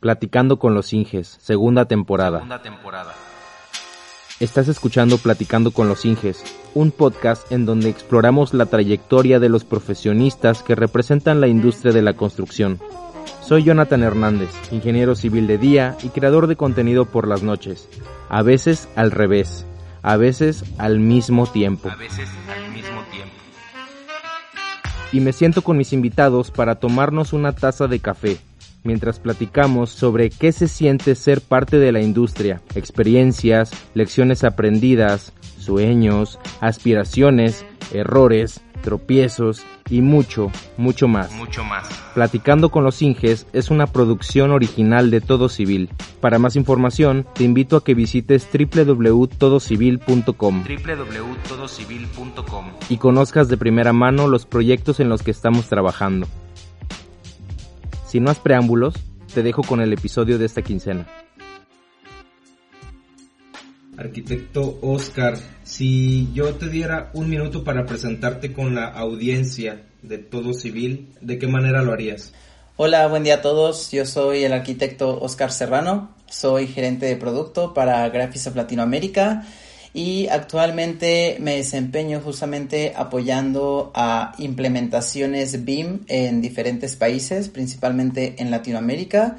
Platicando con los Inges, segunda temporada. Estás escuchando Platicando con los Inges, un podcast en donde exploramos la trayectoria de los profesionistas que representan la industria de la construcción. Soy Jonathan Hernández, ingeniero civil de día y creador de contenido por las noches. A veces al revés, a veces al mismo tiempo. A veces al mismo tiempo. Y me siento con mis invitados para tomarnos una taza de café mientras platicamos sobre qué se siente ser parte de la industria, experiencias, lecciones aprendidas, sueños, aspiraciones, errores, tropiezos y mucho, mucho más. Mucho más. Platicando con los Inges es una producción original de Todo Civil. Para más información, te invito a que visites www.todocivil.com www.todocivil.com y conozcas de primera mano los proyectos en los que estamos trabajando. Sin más preámbulos, te dejo con el episodio de esta quincena. Arquitecto Oscar, si yo te diera un minuto para presentarte con la audiencia de Todo Civil, ¿de qué manera lo harías? Hola, buen día a todos. Yo soy el arquitecto Oscar Serrano. Soy gerente de producto para Graphics of Latinoamérica y actualmente me desempeño justamente apoyando a implementaciones BIM en diferentes países, principalmente en Latinoamérica.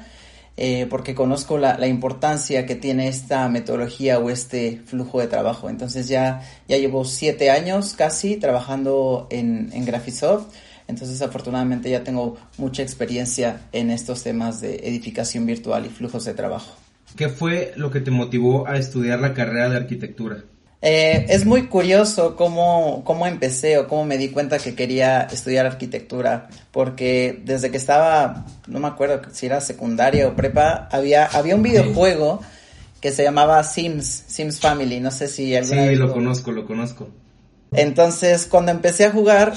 Eh, porque conozco la, la, importancia que tiene esta metodología o este flujo de trabajo. Entonces ya, ya llevo siete años casi trabajando en, en Graphisoft. Entonces afortunadamente ya tengo mucha experiencia en estos temas de edificación virtual y flujos de trabajo. ¿Qué fue lo que te motivó a estudiar la carrera de arquitectura? Eh, es muy curioso cómo, cómo empecé o cómo me di cuenta que quería estudiar arquitectura, porque desde que estaba, no me acuerdo si era secundaria o prepa, había, había un videojuego que se llamaba Sims, Sims Family, no sé si alguna Sí, lo conozco, lo conozco. Entonces, cuando empecé a jugar,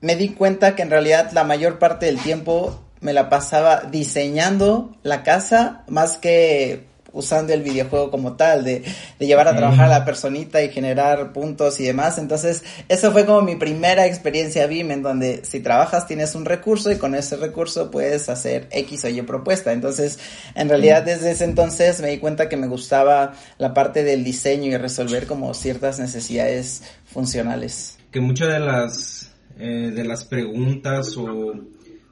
me di cuenta que en realidad la mayor parte del tiempo me la pasaba diseñando la casa más que usando el videojuego como tal, de, de llevar a trabajar a la personita y generar puntos y demás. Entonces, eso fue como mi primera experiencia BIM, en donde si trabajas tienes un recurso y con ese recurso puedes hacer X o Y propuesta. Entonces, en realidad desde ese entonces me di cuenta que me gustaba la parte del diseño y resolver como ciertas necesidades funcionales. Que muchas de las, eh, de las preguntas o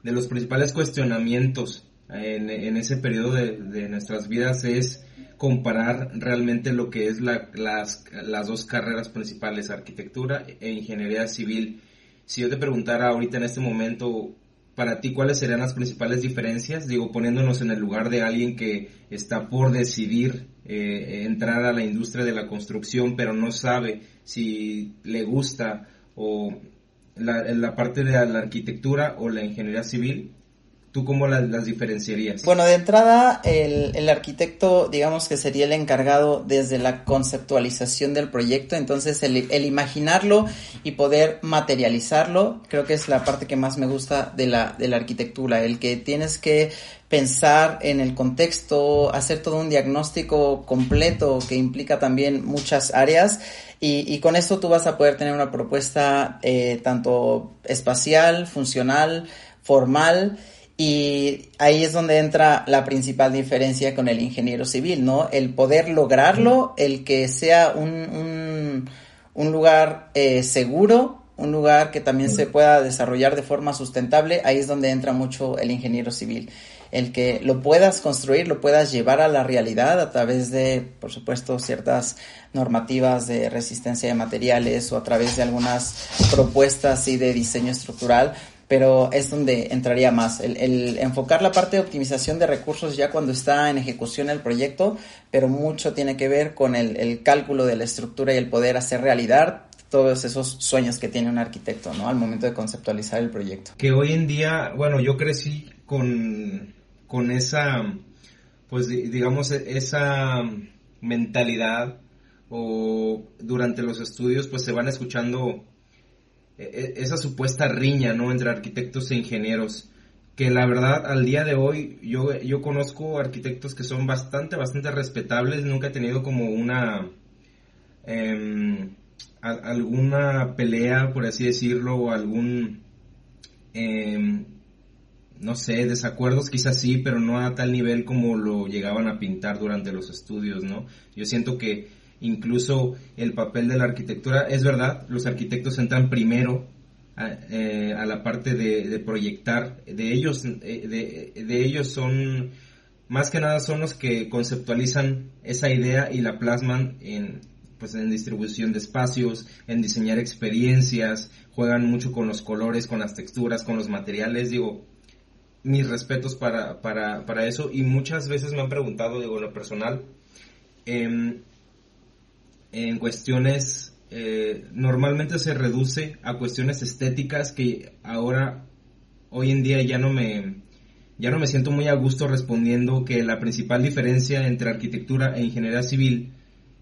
de los principales cuestionamientos en, ese periodo de, de, nuestras vidas es comparar realmente lo que es la, las, las dos carreras principales, arquitectura e ingeniería civil. Si yo te preguntara ahorita en este momento, para ti, ¿cuáles serían las principales diferencias? Digo, poniéndonos en el lugar de alguien que está por decidir eh, entrar a la industria de la construcción, pero no sabe si le gusta o la, la parte de la arquitectura o la ingeniería civil. ¿Tú cómo las, las, diferenciarías? Bueno, de entrada, el, el, arquitecto, digamos que sería el encargado desde la conceptualización del proyecto, entonces el, el, imaginarlo y poder materializarlo, creo que es la parte que más me gusta de la, de la arquitectura, el que tienes que pensar en el contexto, hacer todo un diagnóstico completo que implica también muchas áreas. Y, y con esto tú vas a poder tener una propuesta eh, tanto espacial, funcional, formal, y ahí es donde entra la principal diferencia con el ingeniero civil, ¿no? El poder lograrlo, el que sea un, un, un lugar eh, seguro, un lugar que también se pueda desarrollar de forma sustentable, ahí es donde entra mucho el ingeniero civil. El que lo puedas construir, lo puedas llevar a la realidad a través de, por supuesto, ciertas normativas de resistencia de materiales o a través de algunas propuestas y de diseño estructural, pero es donde entraría más. El, enfocar la parte de optimización de recursos ya cuando está en ejecución el proyecto, pero mucho tiene que ver con el, el cálculo de la estructura y el poder hacer realidad todos esos sueños que tiene un arquitecto, ¿no? Al momento de conceptualizar el proyecto. Que hoy en día, bueno, yo crecí con, con esa, pues digamos, esa mentalidad o durante los estudios pues se van escuchando esa supuesta riña, ¿no? Entre arquitectos e ingenieros. Que la verdad, al día de hoy, yo, yo conozco arquitectos que son bastante, bastante respetables. Nunca he tenido como una. Eh, a, alguna pelea, por así decirlo, o algún. Eh, no sé, desacuerdos quizás sí, pero no a tal nivel como lo llegaban a pintar durante los estudios, ¿no? Yo siento que incluso el papel de la arquitectura, es verdad, los arquitectos entran primero a, eh, la parte de, proyectar, de ellos, eh, de, ellos son, más que nada son los que conceptualizan esa idea y la plasman en, pues en distribución de espacios, en diseñar experiencias, juegan mucho con los colores, con las texturas, con los materiales, digo, mis respetos para, para, para eso. Y muchas veces me han preguntado, digo, en lo personal, em, en cuestiones, eh, normalmente se reduce a cuestiones estéticas que ahora, hoy en día ya no me, ya no me siento muy a gusto respondiendo que la principal diferencia entre arquitectura e ingeniería civil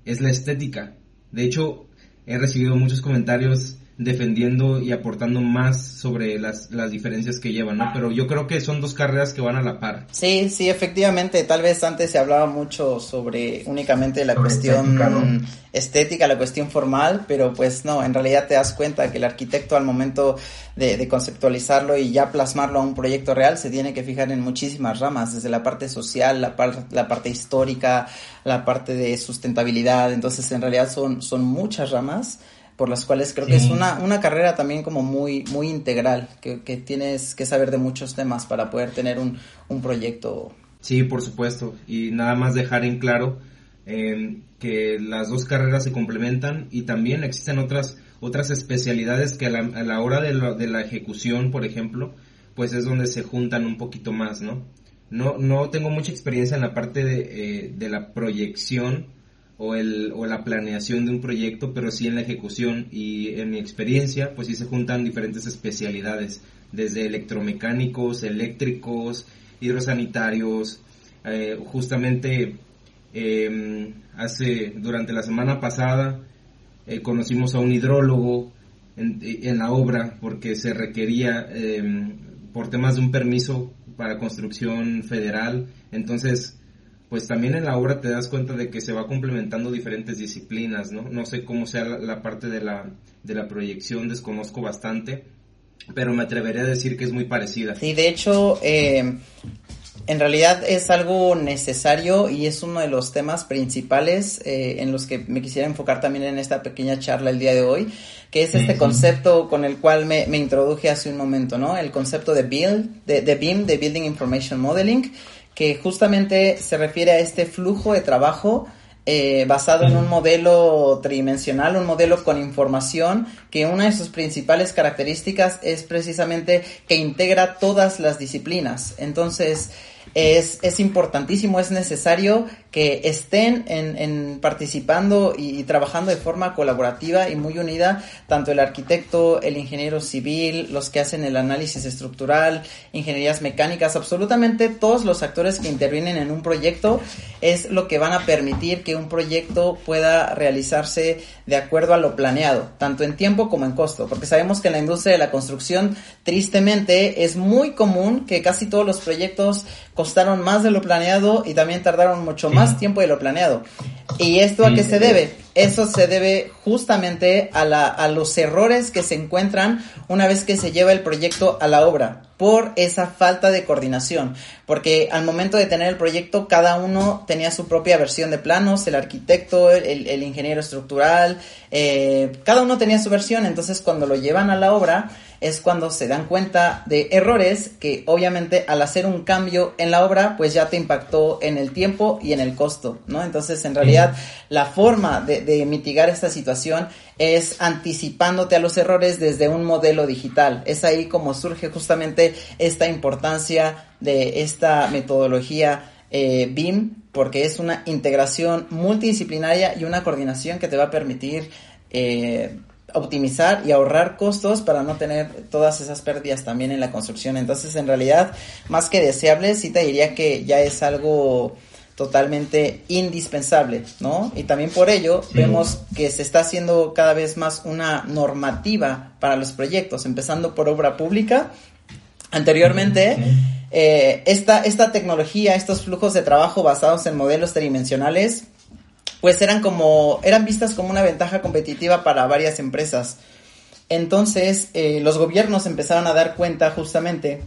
es la estética. De hecho, he recibido muchos comentarios defendiendo y aportando más sobre las, las diferencias que llevan, ¿no? Pero yo creo que son dos carreras que van a la par. Sí, sí, efectivamente, tal vez antes se hablaba mucho sobre únicamente la cuestión estética, la cuestión formal, pero pues no, en realidad te das cuenta que el arquitecto al momento de, conceptualizarlo y ya plasmarlo a un proyecto real se tiene que fijar en muchísimas ramas, desde la parte social, la, la parte histórica, la parte de sustentabilidad, entonces en realidad son, son muchas ramas por las cuales creo que es una, una carrera también como muy, muy integral, que, que tienes que saber de muchos temas para poder tener un, un proyecto. Sí, por supuesto, y nada más dejar en claro eh, que las dos carreras se complementan y también existen otras, otras especialidades que a la, a la hora de la, de la ejecución, por ejemplo, pues es donde se juntan un poquito más, ¿no? No, no tengo mucha experiencia en la parte de, eh, de la proyección, o, el, o la planeación de un proyecto, pero sí en la ejecución. Y en mi experiencia, pues sí se juntan diferentes especialidades, desde electromecánicos, eléctricos, hidrosanitarios, eh, justamente em, hace, durante la semana pasada, eh, conocimos a un hidrólogo en, la obra porque se requería em, por temas de un permiso para construcción federal, entonces pues también en la obra te das cuenta de que se va complementando diferentes disciplinas, ¿no? No sé cómo sea la, parte de la, de la proyección, desconozco bastante, pero me atrevería a decir que es muy parecida. Sí, de hecho, eh, en realidad es algo necesario y es uno de los temas principales eh, en los que me quisiera enfocar también en esta pequeña charla el día de hoy, que es este concepto con el cual me, me, introduje hace un momento, ¿no? El concepto de BIM, de, de BIM, de Building Information Modeling que justamente se refiere a este flujo de trabajo eh, basado en un modelo tridimensional, un modelo con información, que una de sus principales características es precisamente que integra todas las disciplinas. Entonces, es, es importantísimo, es necesario que estén en, en participando y, trabajando de forma colaborativa y muy unida, tanto el arquitecto, el ingeniero civil, los que hacen el análisis estructural, ingenierías mecánicas, absolutamente todos los actores que intervienen en un proyecto es lo que van a permitir que un proyecto pueda realizarse de acuerdo a lo planeado, tanto en tiempo como en costo, porque sabemos que en la industria de la construcción, tristemente, es muy común que casi todos los proyectos costaron más de lo planeado y también tardaron mucho más tiempo de lo planeado. ¿Y esto a qué se debe? Eso se debe justamente a, la, a los errores que se encuentran una vez que se lleva el proyecto a la obra por esa falta de coordinación, porque al momento de tener el proyecto cada uno tenía su propia versión de planos, el arquitecto, el, ingeniero estructural, eh, cada uno tenía su versión, entonces cuando lo llevan a la obra es cuando se dan cuenta de errores que obviamente al hacer un cambio en la obra pues ya te impactó en el tiempo y en el costo, ¿no? Entonces en realidad la forma de, de mitigar esta situación es anticipándote a los errores desde un modelo digital. Es ahí como surge justamente esta importancia de esta metodología eh, BIM, porque es una integración multidisciplinaria y una coordinación que te va a permitir eh, optimizar y ahorrar costos para no tener todas esas pérdidas también en la construcción. Entonces, en realidad, más que deseable, sí te diría que ya es algo totalmente indispensable, ¿no? Y también por ello vemos que se está haciendo cada vez más una normativa para los proyectos, empezando por obra pública. Anteriormente, eh, esta, esta tecnología, estos flujos de trabajo basados en modelos tridimensionales, pues eran como, eran vistas como una ventaja competitiva para varias empresas. Entonces, eh, los gobiernos empezaron a dar cuenta justamente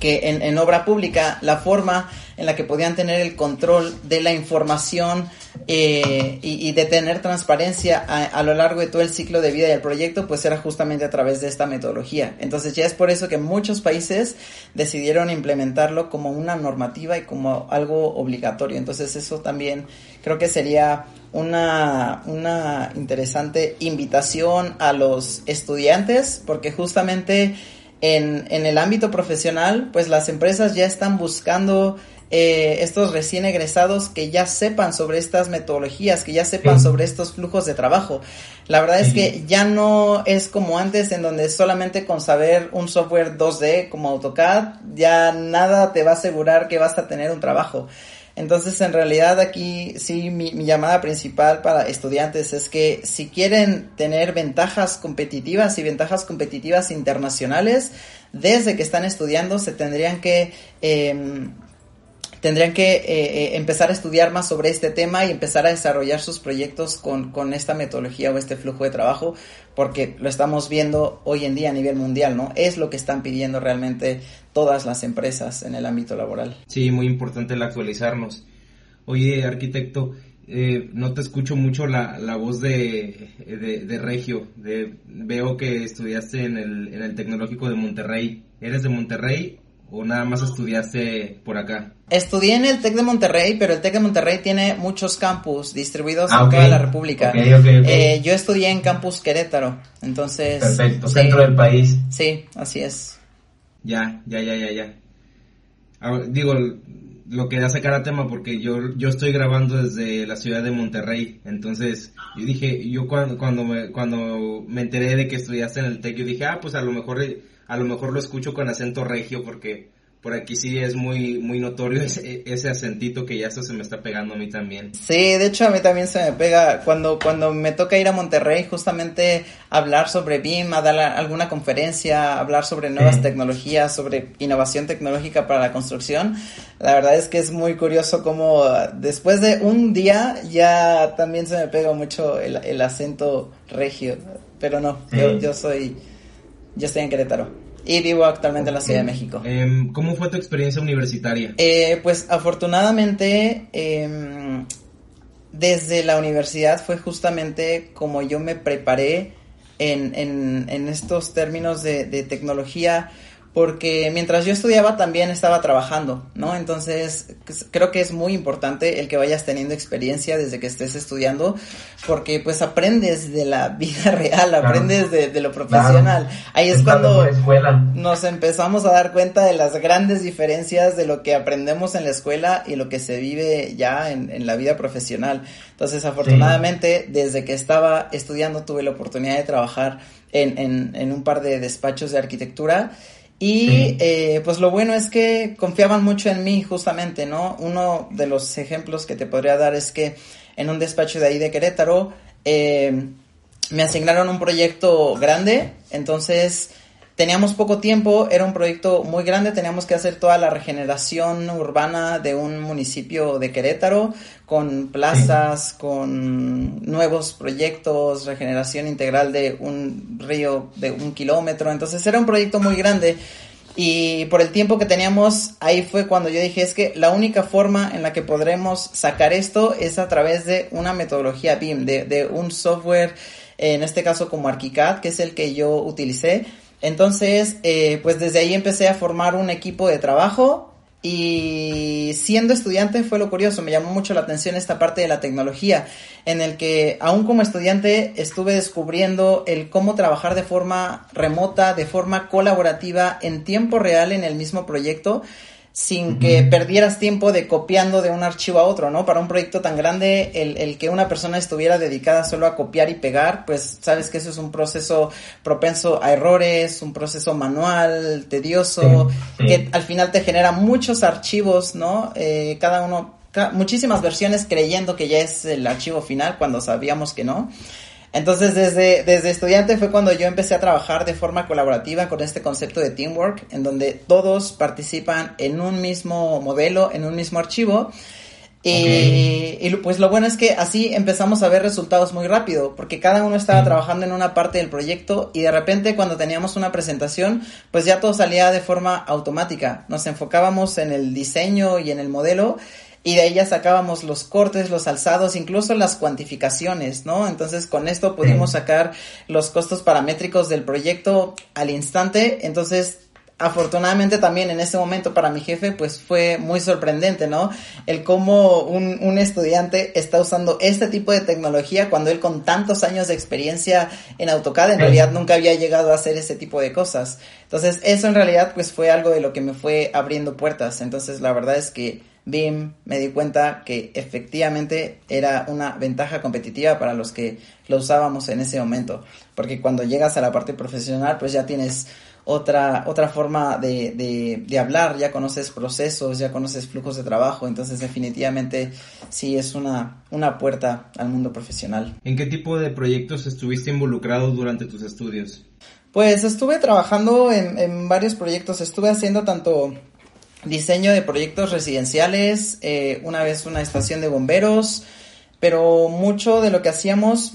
que en, en obra pública la forma en la que podían tener el control de la información eh, y, de tener transparencia a, lo largo de todo el ciclo de vida del proyecto, pues era justamente a través de esta metodología. Entonces ya es por eso que muchos países decidieron implementarlo como una normativa y como algo obligatorio. Entonces eso también creo que sería una, una interesante invitación a los estudiantes, porque justamente en, en el ámbito profesional, pues las empresas ya están buscando eh, estos recién egresados que ya sepan sobre estas metodologías, que ya sepan sobre estos flujos de trabajo. La verdad es que ya no es como antes en donde solamente con saber un software 2D como AutoCAD ya nada te va a asegurar que vas a tener un trabajo. Entonces, en realidad aquí sí mi, llamada principal para estudiantes es que si quieren tener ventajas competitivas y ventajas competitivas internacionales, desde que están estudiando se tendrían que eh, tendrían que eh, eh, empezar a estudiar más sobre este tema y empezar a desarrollar sus proyectos con, con, esta metodología o este flujo de trabajo, porque lo estamos viendo hoy en día a nivel mundial, ¿no? Es lo que están pidiendo realmente todas las empresas en el ámbito laboral. Sí, muy importante el actualizarnos. Oye, arquitecto, eh, no te escucho mucho la, la voz de, de, de Regio. De, veo que estudiaste en el, en el Tecnológico de Monterrey. ¿Eres de Monterrey o nada más estudiaste por acá? Estudié en el TEC de Monterrey, pero el TEC de Monterrey tiene muchos campus distribuidos ah, en toda la República. Eh, yo estudié en Campus Querétaro, entonces... Perfecto, centro del país. Sí, así es. Ya, ya, ya, ya, ya. Digo, lo quería sacar a tema porque yo, yo estoy grabando desde la ciudad de Monterrey, entonces yo dije, yo cuando, cuando, me, cuando me enteré de que estudiaste en el TEC, yo dije, ah, pues a lo mejor a lo mejor lo escucho con acento regio porque por aquí sí es muy muy notorio ese, ese acentito que ya se me está pegando a mí también. Sí, de hecho a mí también se me pega cuando cuando me toca ir a Monterrey justamente hablar sobre BIM, a dar alguna conferencia, hablar sobre nuevas tecnologías, sobre innovación tecnológica para la construcción. La verdad es que es muy curioso cómo después de un día ya también se me pega mucho el, el acento regio, pero no, yo, yo soy yo estoy en Querétaro y vivo actualmente en la Ciudad de México. Em, ¿Cómo fue tu experiencia universitaria? Eh, pues afortunadamente em, desde la universidad fue justamente como yo me preparé en, en, en estos términos de, de tecnología porque mientras yo estudiaba también estaba trabajando, ¿no? Entonces pues, creo que es muy importante el que vayas teniendo experiencia desde que estés estudiando, porque pues aprendes de la vida real, aprendes de, lo profesional. Ahí es cuando nos empezamos a dar cuenta de las grandes diferencias de lo que aprendemos en la escuela y lo que se vive ya en, la vida profesional. Entonces afortunadamente desde que estaba estudiando tuve la oportunidad de trabajar en, en, en un par de despachos de arquitectura y eh, pues lo bueno es que confiaban mucho en mí justamente, ¿no? Uno de los ejemplos que te podría dar es que en un despacho de ahí de Querétaro eh, me asignaron un proyecto grande, entonces Teníamos poco tiempo, era un proyecto muy grande, teníamos que hacer toda la regeneración urbana de un municipio de Querétaro, con plazas, con nuevos proyectos, regeneración integral de un río de un kilómetro, entonces era un proyecto muy grande. Y por el tiempo que teníamos, ahí fue cuando yo dije, es que la única forma en la que podremos sacar esto es a través de una metodología BIM, de, de un software, en este caso como ArchiCAD, que es el que yo utilicé, entonces, eh, pues desde ahí empecé a formar un equipo de trabajo y siendo estudiante fue lo curioso, me llamó mucho la atención esta parte de la tecnología, en el que aún como estudiante estuve descubriendo el cómo trabajar de forma remota, de forma colaborativa, en tiempo real en el mismo proyecto sin que perdieras tiempo de copiando de un archivo a otro, ¿no? Para un proyecto tan grande, el, el, que una persona estuviera dedicada solo a copiar y pegar, pues sabes que eso es un proceso propenso a errores, un proceso manual, tedioso, que al final te genera muchos archivos, ¿no? Eh, cada uno, muchísimas versiones creyendo que ya es el archivo final cuando sabíamos que no. Entonces, desde, desde estudiante fue cuando yo empecé a trabajar de forma colaborativa con este concepto de teamwork, en donde todos participan en un mismo modelo, en un mismo archivo. Y, y, pues lo bueno es que así empezamos a ver resultados muy rápido, porque cada uno estaba trabajando en una parte del proyecto y de repente cuando teníamos una presentación, pues ya todo salía de forma automática. Nos enfocábamos en el diseño y en el modelo y de ahí ya sacábamos los cortes, los alzados, incluso las cuantificaciones, ¿no? Entonces con esto pudimos sacar los costos paramétricos del proyecto al instante, entonces afortunadamente también en ese momento para mi jefe pues fue muy sorprendente, ¿no? El cómo un, un, estudiante está usando este tipo de tecnología cuando él con tantos años de experiencia en AutoCAD en realidad nunca había llegado a hacer ese tipo de cosas. Entonces eso en realidad pues fue algo de lo que me fue abriendo puertas. Entonces la verdad es que BIM me di cuenta que efectivamente era una ventaja competitiva para los que lo usábamos en ese momento. Porque cuando llegas a la parte profesional pues ya tienes otra, otra forma de, de, de, hablar, ya conoces procesos, ya conoces flujos de trabajo, entonces definitivamente sí es una, una puerta al mundo profesional. ¿En qué tipo de proyectos estuviste involucrado durante tus estudios? Pues estuve trabajando en, en varios proyectos, estuve haciendo tanto diseño de proyectos residenciales, eh, una vez una estación de bomberos, pero mucho de lo que hacíamos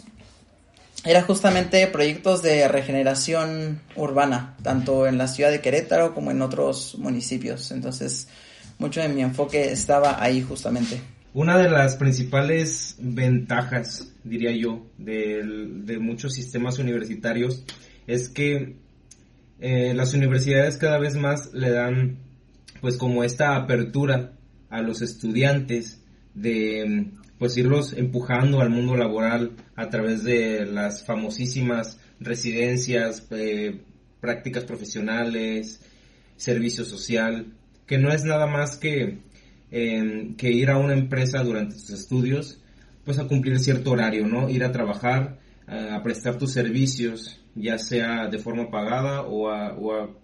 era justamente proyectos de regeneración urbana, tanto en la ciudad de Querétaro como en otros municipios. Entonces, mucho de mi enfoque estaba ahí justamente. Una de las principales ventajas, diría yo, de, muchos sistemas universitarios es que eh, las universidades cada vez más le dan pues como esta apertura a los estudiantes de pues irlos empujando al mundo laboral a través de las famosísimas residencias, eh, prácticas profesionales, servicio social, que no es nada más que, eh, que ir a una empresa durante tus estudios, pues a cumplir cierto horario, ¿no? Ir a trabajar, a prestar tus servicios, ya sea de forma pagada o, a,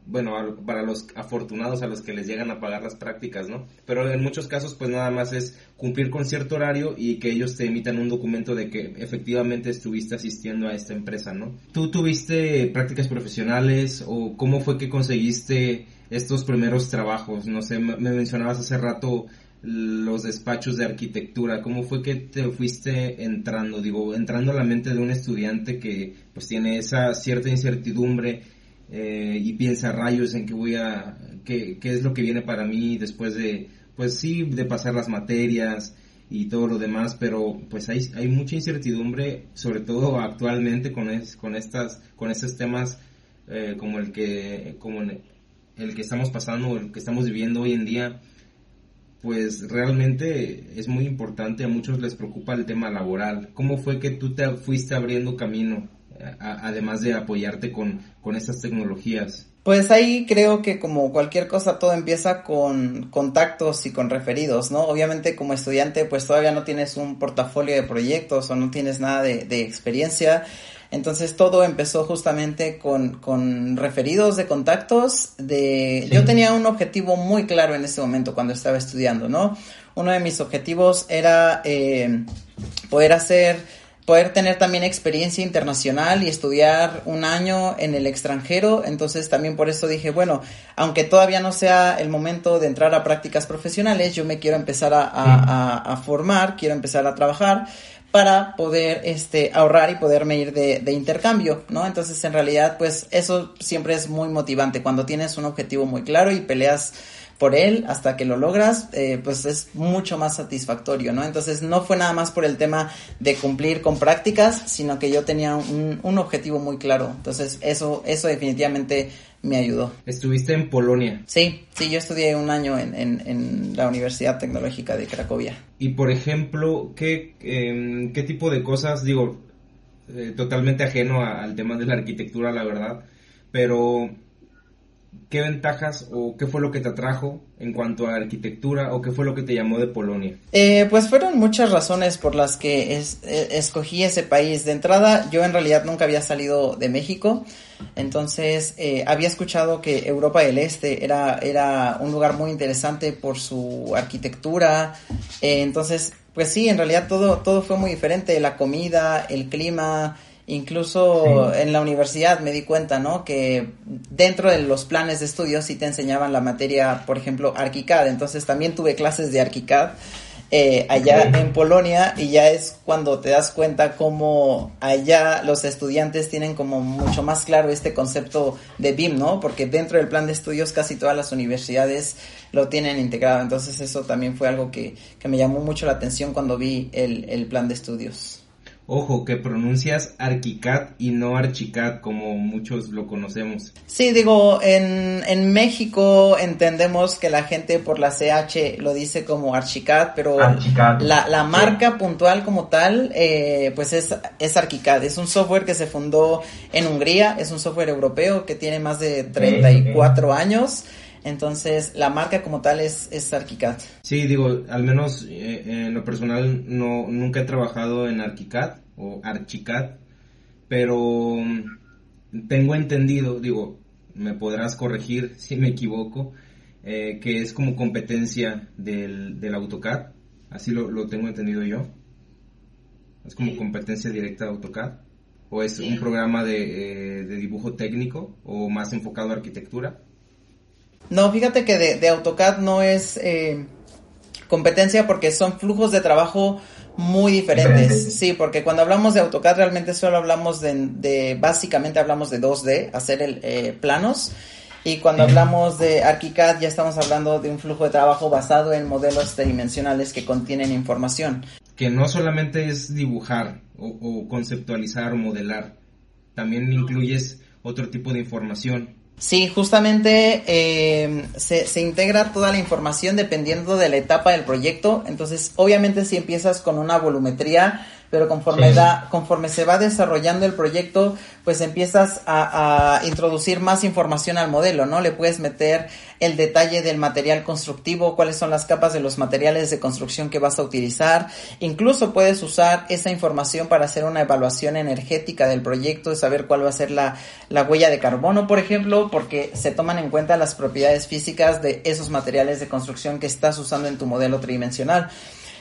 bueno, para los afortunados a los que les llegan a pagar las prácticas, ¿no? Pero en muchos casos pues nada más es cumplir con cierto horario y que ellos te emitan un documento de que efectivamente estuviste asistiendo a esta empresa, ¿no? ¿Tú tuviste prácticas profesionales o cómo fue que conseguiste estos primeros trabajos? No sé, me mencionabas hace rato los despachos de arquitectura? ¿Cómo fue que te fuiste entrando? Digo, entrando a la mente de un estudiante que pues tiene esa cierta incertidumbre eh, y piensa rayos en qué voy a, qué, qué es lo que viene para mí después de, pues sí, de pasar las materias y todo lo demás, pero pues hay, hay mucha incertidumbre, sobre todo actualmente con, es, con estas, con estos temas eh, como el que, como el que estamos pasando, el que estamos viviendo hoy en día, pues realmente es muy importante, a muchos les preocupa el tema laboral. ¿Cómo fue que tú te fuiste abriendo camino, además de apoyarte con, con estas tecnologías? Pues ahí creo que como cualquier cosa todo empieza con contactos y con referidos, ¿no? Obviamente como estudiante pues todavía no tienes un portafolio de proyectos o no tienes nada de experiencia entonces todo empezó justamente con, con referidos de contactos de... Yo tenía un objetivo muy claro en ese momento cuando estaba estudiando, ¿no? Uno de mis objetivos era eh, poder hacer poder tener también experiencia internacional y estudiar un año en el extranjero. Entonces también por eso dije, bueno, aunque todavía no sea el momento de entrar a prácticas profesionales, yo me quiero empezar a, a, a formar, quiero empezar a trabajar para poder este, ahorrar y poderme ir de, de, intercambio, ¿no? Entonces, en realidad, pues eso siempre es muy motivante cuando tienes un objetivo muy claro y peleas por él hasta que lo logras, eh, pues es mucho más satisfactorio, ¿no? Entonces no fue nada más por el tema de cumplir con prácticas, sino que yo tenía un, un objetivo muy claro. Entonces eso, eso definitivamente me ayudó. ¿Estuviste en Polonia? Sí, sí, yo estudié un año en, en, en la Universidad Tecnológica de Cracovia. Y por ejemplo, ¿qué, eh, qué tipo de cosas, digo, eh, totalmente ajeno a, al tema de la arquitectura, la verdad, pero ¿qué ventajas o qué fue lo que te atrajo en cuanto a arquitectura o qué fue lo que te llamó de Polonia? Eh, pues fueron muchas razones por las que es, eh, escogí ese país. De entrada, yo en realidad nunca había salido de México, entonces eh, había escuchado que Europa del Este era, era un lugar muy interesante por su arquitectura, eh, entonces, pues sí, en realidad todo, todo fue muy diferente, la comida, el clima, Incluso sí. en la universidad me di cuenta, ¿no? Que dentro de los planes de estudios sí te enseñaban la materia, por ejemplo, ArchiCAD. Entonces también tuve clases de ArchiCAD. eh, allá en Polonia y ya es cuando te das cuenta cómo allá los estudiantes tienen como mucho más claro este concepto de BIM, ¿no? Porque dentro del plan de estudios casi todas las universidades lo tienen integrado. Entonces eso también fue algo que, que me llamó mucho la atención cuando vi el, el plan de estudios. Ojo, que pronuncias Archicad y no Archicad como muchos lo conocemos. Sí, digo, en, en México entendemos que la gente por la CH lo dice como Archicad, pero la, la marca puntual como tal, eh, pues es, es Archicad. Es un software que se fundó en Hungría, es un software europeo que tiene más de 34 años. Entonces, la marca como tal es, es ArchiCAD. Sí, digo, al menos eh, en lo personal no, nunca he trabajado en ArchiCAD o ArchiCAD, pero mm, tengo entendido, digo, me podrás corregir si me equivoco, eh, que es como competencia del, del AutoCAD, así lo, lo, tengo entendido yo. Es como competencia directa de AutoCAD. ¿O es un programa de, eh, de dibujo técnico o más enfocado a arquitectura? No, fíjate que de, de AutoCAD no es eh, competencia porque son flujos de trabajo muy diferentes. Sí, porque cuando hablamos de AutoCAD realmente solo hablamos de, de básicamente hablamos de 2D, hacer el, eh, planos. Y cuando hablamos de ArchiCAD ya estamos hablando de un flujo de trabajo basado en modelos tridimensionales que contienen información. Que no solamente es dibujar o, o conceptualizar o modelar, también incluyes otro tipo de información Sí, justamente eh, se, se, integra toda la información dependiendo de la etapa del proyecto. Entonces, obviamente si empiezas con una volumetría, pero conforme, sí. da, conforme se va desarrollando el proyecto, pues empiezas a, a, introducir más información al modelo, ¿no? Le puedes meter el detalle del material constructivo, cuáles son las capas de los materiales de construcción que vas a utilizar. Incluso puedes usar esa información para hacer una evaluación energética del proyecto, saber cuál va a ser la, la huella de carbono, por ejemplo, porque se toman en cuenta las propiedades físicas de esos materiales de construcción que estás usando en tu modelo tridimensional.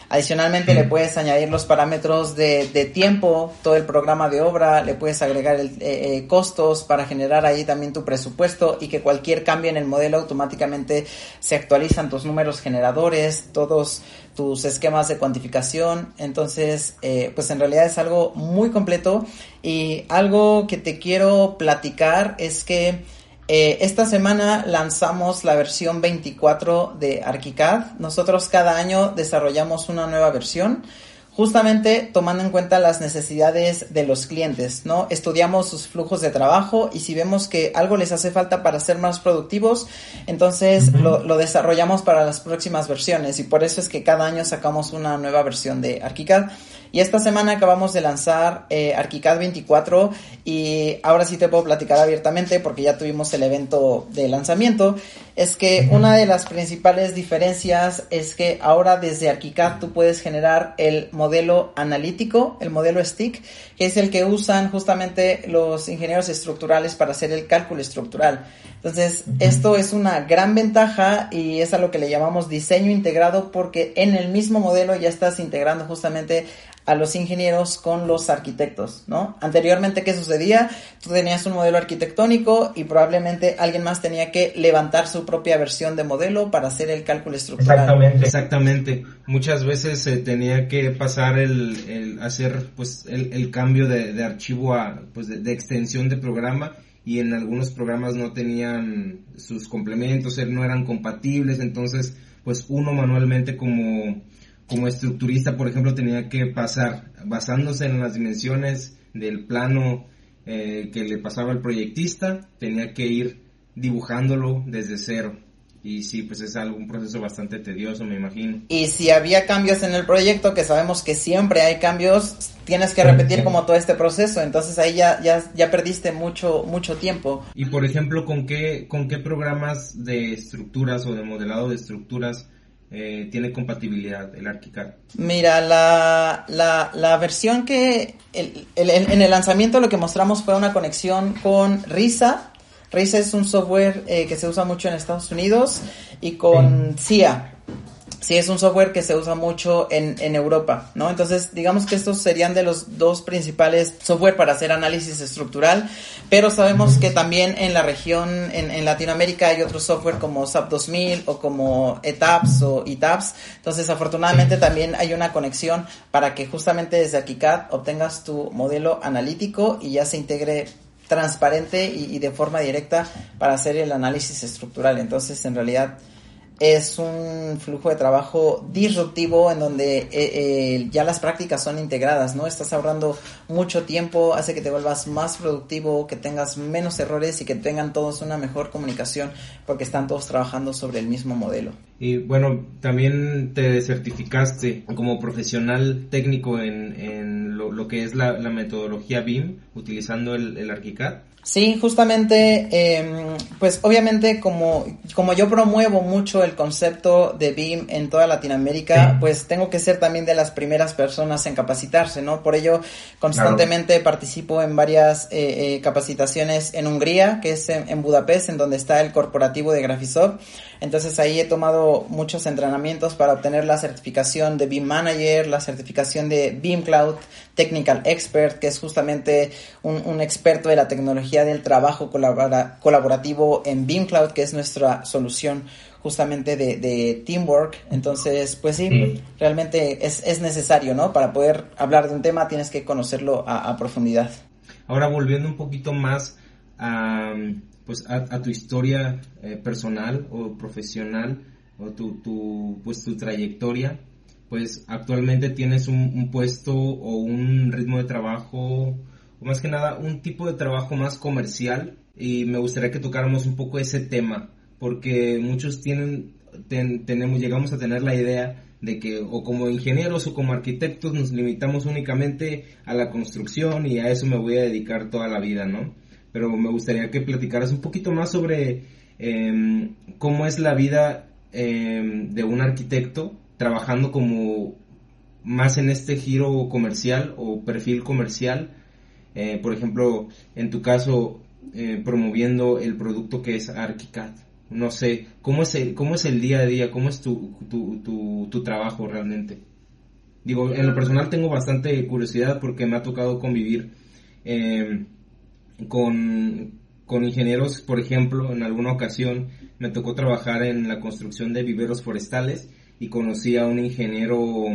Adicionalmente le puedes añadir los parámetros de, de, tiempo, todo el programa de obra, le puedes agregar el, eh, eh, costos para generar ahí también tu presupuesto y que cualquier cambio en el modelo automáticamente se actualizan tus números generadores, todos tus esquemas de cuantificación. Entonces, eh, pues en realidad es algo muy completo y algo que te quiero platicar es que eh, esta semana lanzamos la versión 24 de ArchiCAD. Nosotros cada año desarrollamos una nueva versión, justamente tomando en cuenta las necesidades de los clientes, ¿no? Estudiamos sus flujos de trabajo y si vemos que algo les hace falta para ser más productivos, entonces uh -huh. lo, lo, desarrollamos para las próximas versiones y por eso es que cada año sacamos una nueva versión de ArchiCAD. Y esta semana acabamos de lanzar eh, ArchiCAD 24 y ahora sí te puedo platicar abiertamente porque ya tuvimos el evento de lanzamiento. Es que una de las principales diferencias es que ahora desde ArchiCAD tú puedes generar el modelo analítico, el modelo STIC, que es el que usan justamente los ingenieros estructurales para hacer el cálculo estructural. Entonces, esto es una gran ventaja y es a lo que le llamamos diseño integrado porque en el mismo modelo ya estás integrando justamente a los ingenieros con los arquitectos, ¿no? Anteriormente, ¿qué sucedía? Tú tenías un modelo arquitectónico y probablemente alguien más tenía que levantar su propia versión de modelo para hacer el cálculo estructural. Exactamente. Exactamente. Muchas veces se eh, tenía que pasar el, el hacer, pues, el, el cambio de, de, archivo a, pues, de, de extensión de programa y en algunos programas no tenían sus complementos, no eran compatibles, entonces, pues, uno manualmente como como estructurista, por ejemplo, tenía que pasar, basándose en las dimensiones del plano eh, que le pasaba al proyectista, tenía que ir dibujándolo desde cero. Y sí, pues es algo, un proceso bastante tedioso, me imagino. Y si había cambios en el proyecto, que sabemos que siempre hay cambios, tienes que repetir como todo este proceso, entonces ahí ya, ya, ya perdiste mucho, mucho tiempo. Y por ejemplo, ¿con qué, ¿con qué programas de estructuras o de modelado de estructuras eh, tiene compatibilidad el ArchiCAD? Mira, la, la, la versión que el, el, el, en el lanzamiento lo que mostramos fue una conexión con RISA. RISA es un software eh, que se usa mucho en Estados Unidos y con CIA. Sí, es un software que se usa mucho en, en Europa, ¿no? Entonces, digamos que estos serían de los dos principales software para hacer análisis estructural, pero sabemos que también en la región, en, en Latinoamérica hay otros software como SAP 2000 o como ETAPS o ETAPS. Entonces, afortunadamente también hay una conexión para que justamente desde AKiCAD obtengas tu modelo analítico y ya se integre transparente y, y de forma directa para hacer el análisis estructural. Entonces, en realidad, es un flujo de trabajo disruptivo en donde eh, eh, ya las prácticas son integradas, ¿no? Estás ahorrando mucho tiempo, hace que te vuelvas más productivo, que tengas menos errores y que tengan todos una mejor comunicación porque están todos trabajando sobre el mismo modelo. Y bueno, también te certificaste como profesional técnico en, lo, que es la, la, metodología BIM utilizando el, el ArchiCAD. Sí, justamente, eh, pues obviamente como, como yo promuevo mucho el concepto de BIM en toda Latinoamérica, sí. pues tengo que ser también de las primeras personas en capacitarse, ¿no? Por ello, constantemente claro. participo en varias eh, eh, capacitaciones en Hungría, que es en, en, Budapest, en donde está el corporativo de Graphisoft. Entonces ahí he tomado muchos entrenamientos para obtener la certificación de BIM Manager, la certificación de BIM Cloud Technical Expert, que es justamente un, un experto de la tecnología del trabajo colabora, colaborativo en BIM Cloud, que es nuestra solución justamente de, de teamwork. Entonces, pues sí, sí. realmente es, es, necesario, ¿no? Para poder hablar de un tema tienes que conocerlo a, a profundidad. Ahora, volviendo un poquito más a, pues a, a tu historia eh, personal o profesional, o tu, tu, pues tu trayectoria, pues actualmente tienes un, puesto o un ritmo de trabajo, o más que nada un tipo de trabajo más comercial, y me gustaría que tocáramos un poco ese tema, porque muchos tienen, ten, tenemos, llegamos a tener la idea de que o como ingenieros o como arquitectos nos limitamos únicamente a la construcción y a eso me voy a dedicar toda la vida, ¿no? Pero me gustaría que platicaras un poquito más sobre eh, cómo es la vida eh, de un arquitecto trabajando como más en este giro comercial o perfil comercial, eh, por ejemplo, en tu caso, eh, promoviendo el producto que es ArchiCAD. No sé, ¿cómo es el, cómo es el día a día? ¿Cómo es tu, tu, tu, trabajo realmente? Digo, en lo personal tengo bastante curiosidad porque me ha tocado convivir eh, con, con ingenieros, por ejemplo, en alguna ocasión me tocó trabajar en la construcción de viveros forestales y conocí a un ingeniero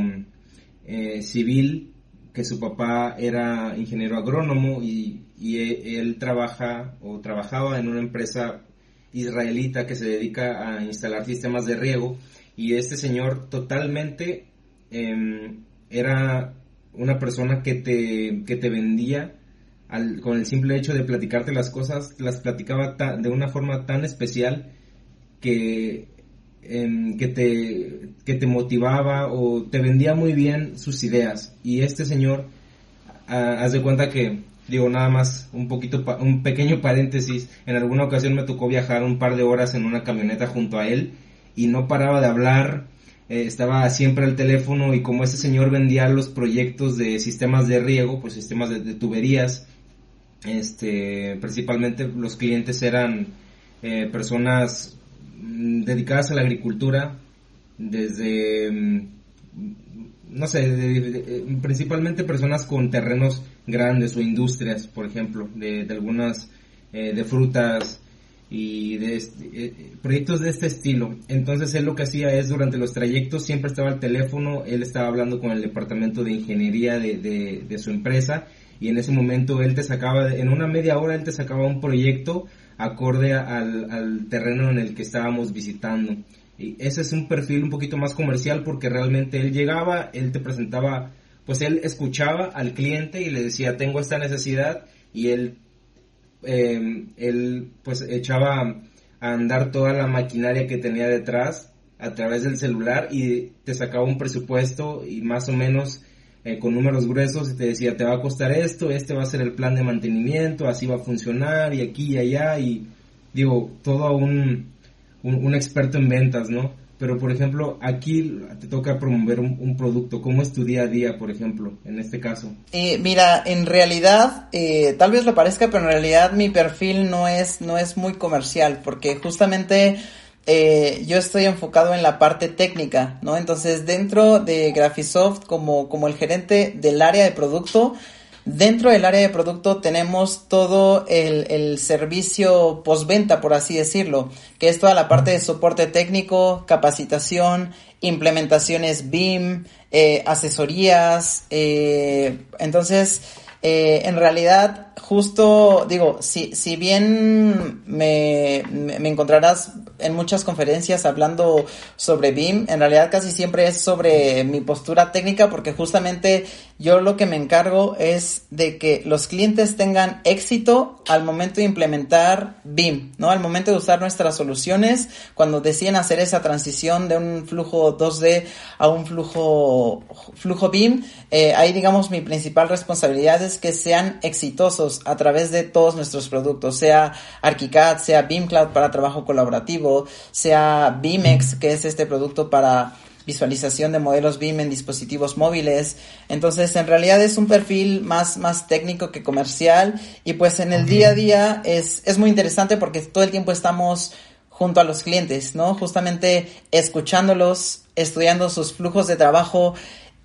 eh, civil que su papá era ingeniero agrónomo y, y e, él trabaja o trabajaba en una empresa israelita que se dedica a instalar sistemas de riego. Y este señor totalmente eh, era una persona que te, que te vendía al, con el simple hecho de platicarte las cosas, las platicaba ta, de una forma tan especial que eh, que, te, que te motivaba o te vendía muy bien sus ideas. Y este señor, haz de cuenta que, digo nada más, un poquito, un pequeño paréntesis, en alguna ocasión me tocó viajar un par de horas en una camioneta junto a él y no paraba de hablar, eh, estaba siempre al teléfono y como ese señor vendía los proyectos de sistemas de riego, pues sistemas de, de tuberías, este, principalmente los clientes eran eh, personas dedicadas a la agricultura desde mm, no sé, de, de, principalmente personas con terrenos grandes o industrias, por ejemplo, de, algunas eh, de frutas y de este, eh, proyectos de este estilo. Entonces él lo que hacía es durante los trayectos siempre estaba al teléfono, él estaba hablando con el departamento de ingeniería de, de su empresa y en ese momento él te sacaba, en una media hora él te sacaba un proyecto acorde al, al terreno en el que estábamos visitando. Y ese es un perfil un poquito más comercial porque realmente él llegaba, él te presentaba, pues él escuchaba al cliente y le decía, tengo esta necesidad y él, eh, él pues echaba a andar toda la maquinaria que tenía detrás a través del celular y te sacaba un presupuesto y más o menos eh, con números gruesos y te decía, te va a costar esto, este va a ser el plan de mantenimiento, así va a funcionar y aquí y allá y digo, todo un, un, un experto en ventas, ¿no? Pero, por ejemplo, aquí te toca promover un, producto. ¿Cómo es tu día a día, por ejemplo, en este caso? Eh, mira, en realidad, eh, tal vez lo parezca, pero en realidad mi perfil no es, no es muy comercial, porque justamente eh, yo estoy enfocado en la parte técnica, ¿no? Entonces, dentro de Graphisoft, como, como el gerente del área de producto, Dentro del área de producto tenemos todo el, el, servicio postventa, por así decirlo, que es toda la parte de soporte técnico, capacitación, implementaciones BIM, eh, asesorías. Eh, entonces, en realidad, justo digo, si, si bien me, me, encontrarás en muchas conferencias hablando sobre BIM, en realidad casi siempre es sobre mi postura técnica porque justamente yo lo que me encargo es de que los clientes tengan éxito al momento de implementar BIM, ¿no? Al momento de usar nuestras soluciones, cuando deciden hacer esa transición de un flujo 2D a un flujo, flujo BIM, eh, ahí digamos mi principal responsabilidad es que sean exitosos a través de todos nuestros productos, sea ArchiCAD, sea BIM Cloud para trabajo colaborativo, sea BIMEX, que es este producto para visualización de modelos BIM en dispositivos móviles. Entonces, en realidad es un perfil más, más técnico que comercial y pues en el día a día es, es muy interesante porque todo el tiempo estamos junto a los clientes, ¿no? Justamente escuchándolos, estudiando sus flujos de trabajo,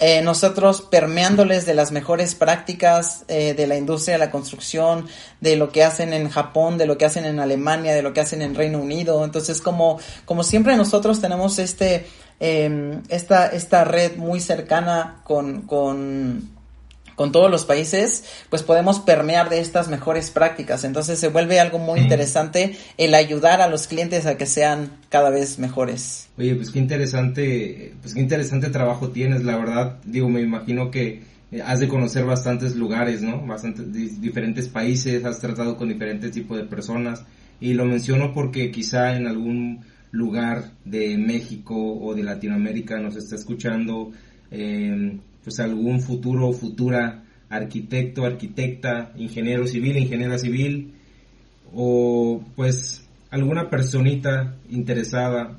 eh, nosotros permeándoles de las mejores prácticas eh, de la industria de la construcción, de lo que hacen en Japón, de lo que hacen en Alemania, de lo que hacen en Reino Unido. Entonces, como, como siempre nosotros tenemos este, eh, esta, esta red muy cercana con, con con todos los países, pues podemos permear de estas mejores prácticas. Entonces se vuelve algo muy interesante el ayudar a los clientes a que sean cada vez mejores. Oye, pues qué interesante, pues qué interesante trabajo tienes, la verdad. Digo, me imagino que eh, has de conocer bastantes lugares, ¿no? Bastantes diferentes países, has tratado con diferentes tipos de personas. Y lo menciono porque quizá en algún lugar de México o de Latinoamérica nos está escuchando eh, pues algún futuro o futura arquitecto, arquitecta, ingeniero civil, ingeniera civil o pues alguna personita interesada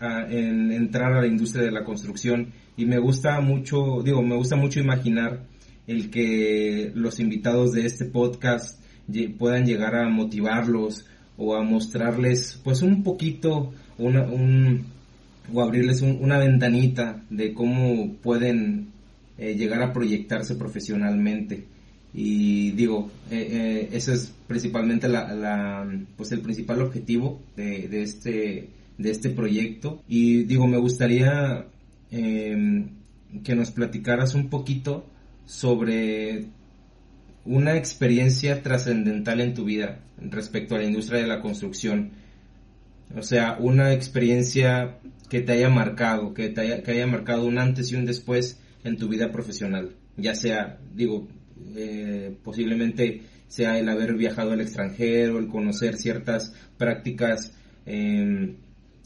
ah, en entrar a la industria de la construcción. Y me gusta mucho, digo, me gusta mucho imaginar el que los invitados de este podcast puedan llegar a motivarlos o a mostrarles pues un poquito una, un, o abrirles una ventanita de cómo pueden eh, llegar a proyectarse profesionalmente. Y digo, eh, eh, ese es principalmente la, pues el principal objetivo de, de, este, de este proyecto. Y digo, me gustaría em, que nos platicaras un poquito sobre una experiencia trascendental en tu vida respecto a la industria de la construcción. O sea, una experiencia que te haya marcado, que, te haya, que haya marcado un antes y un después en tu vida profesional, ya sea, digo, eh, posiblemente sea el haber viajado al extranjero, el conocer ciertas prácticas em,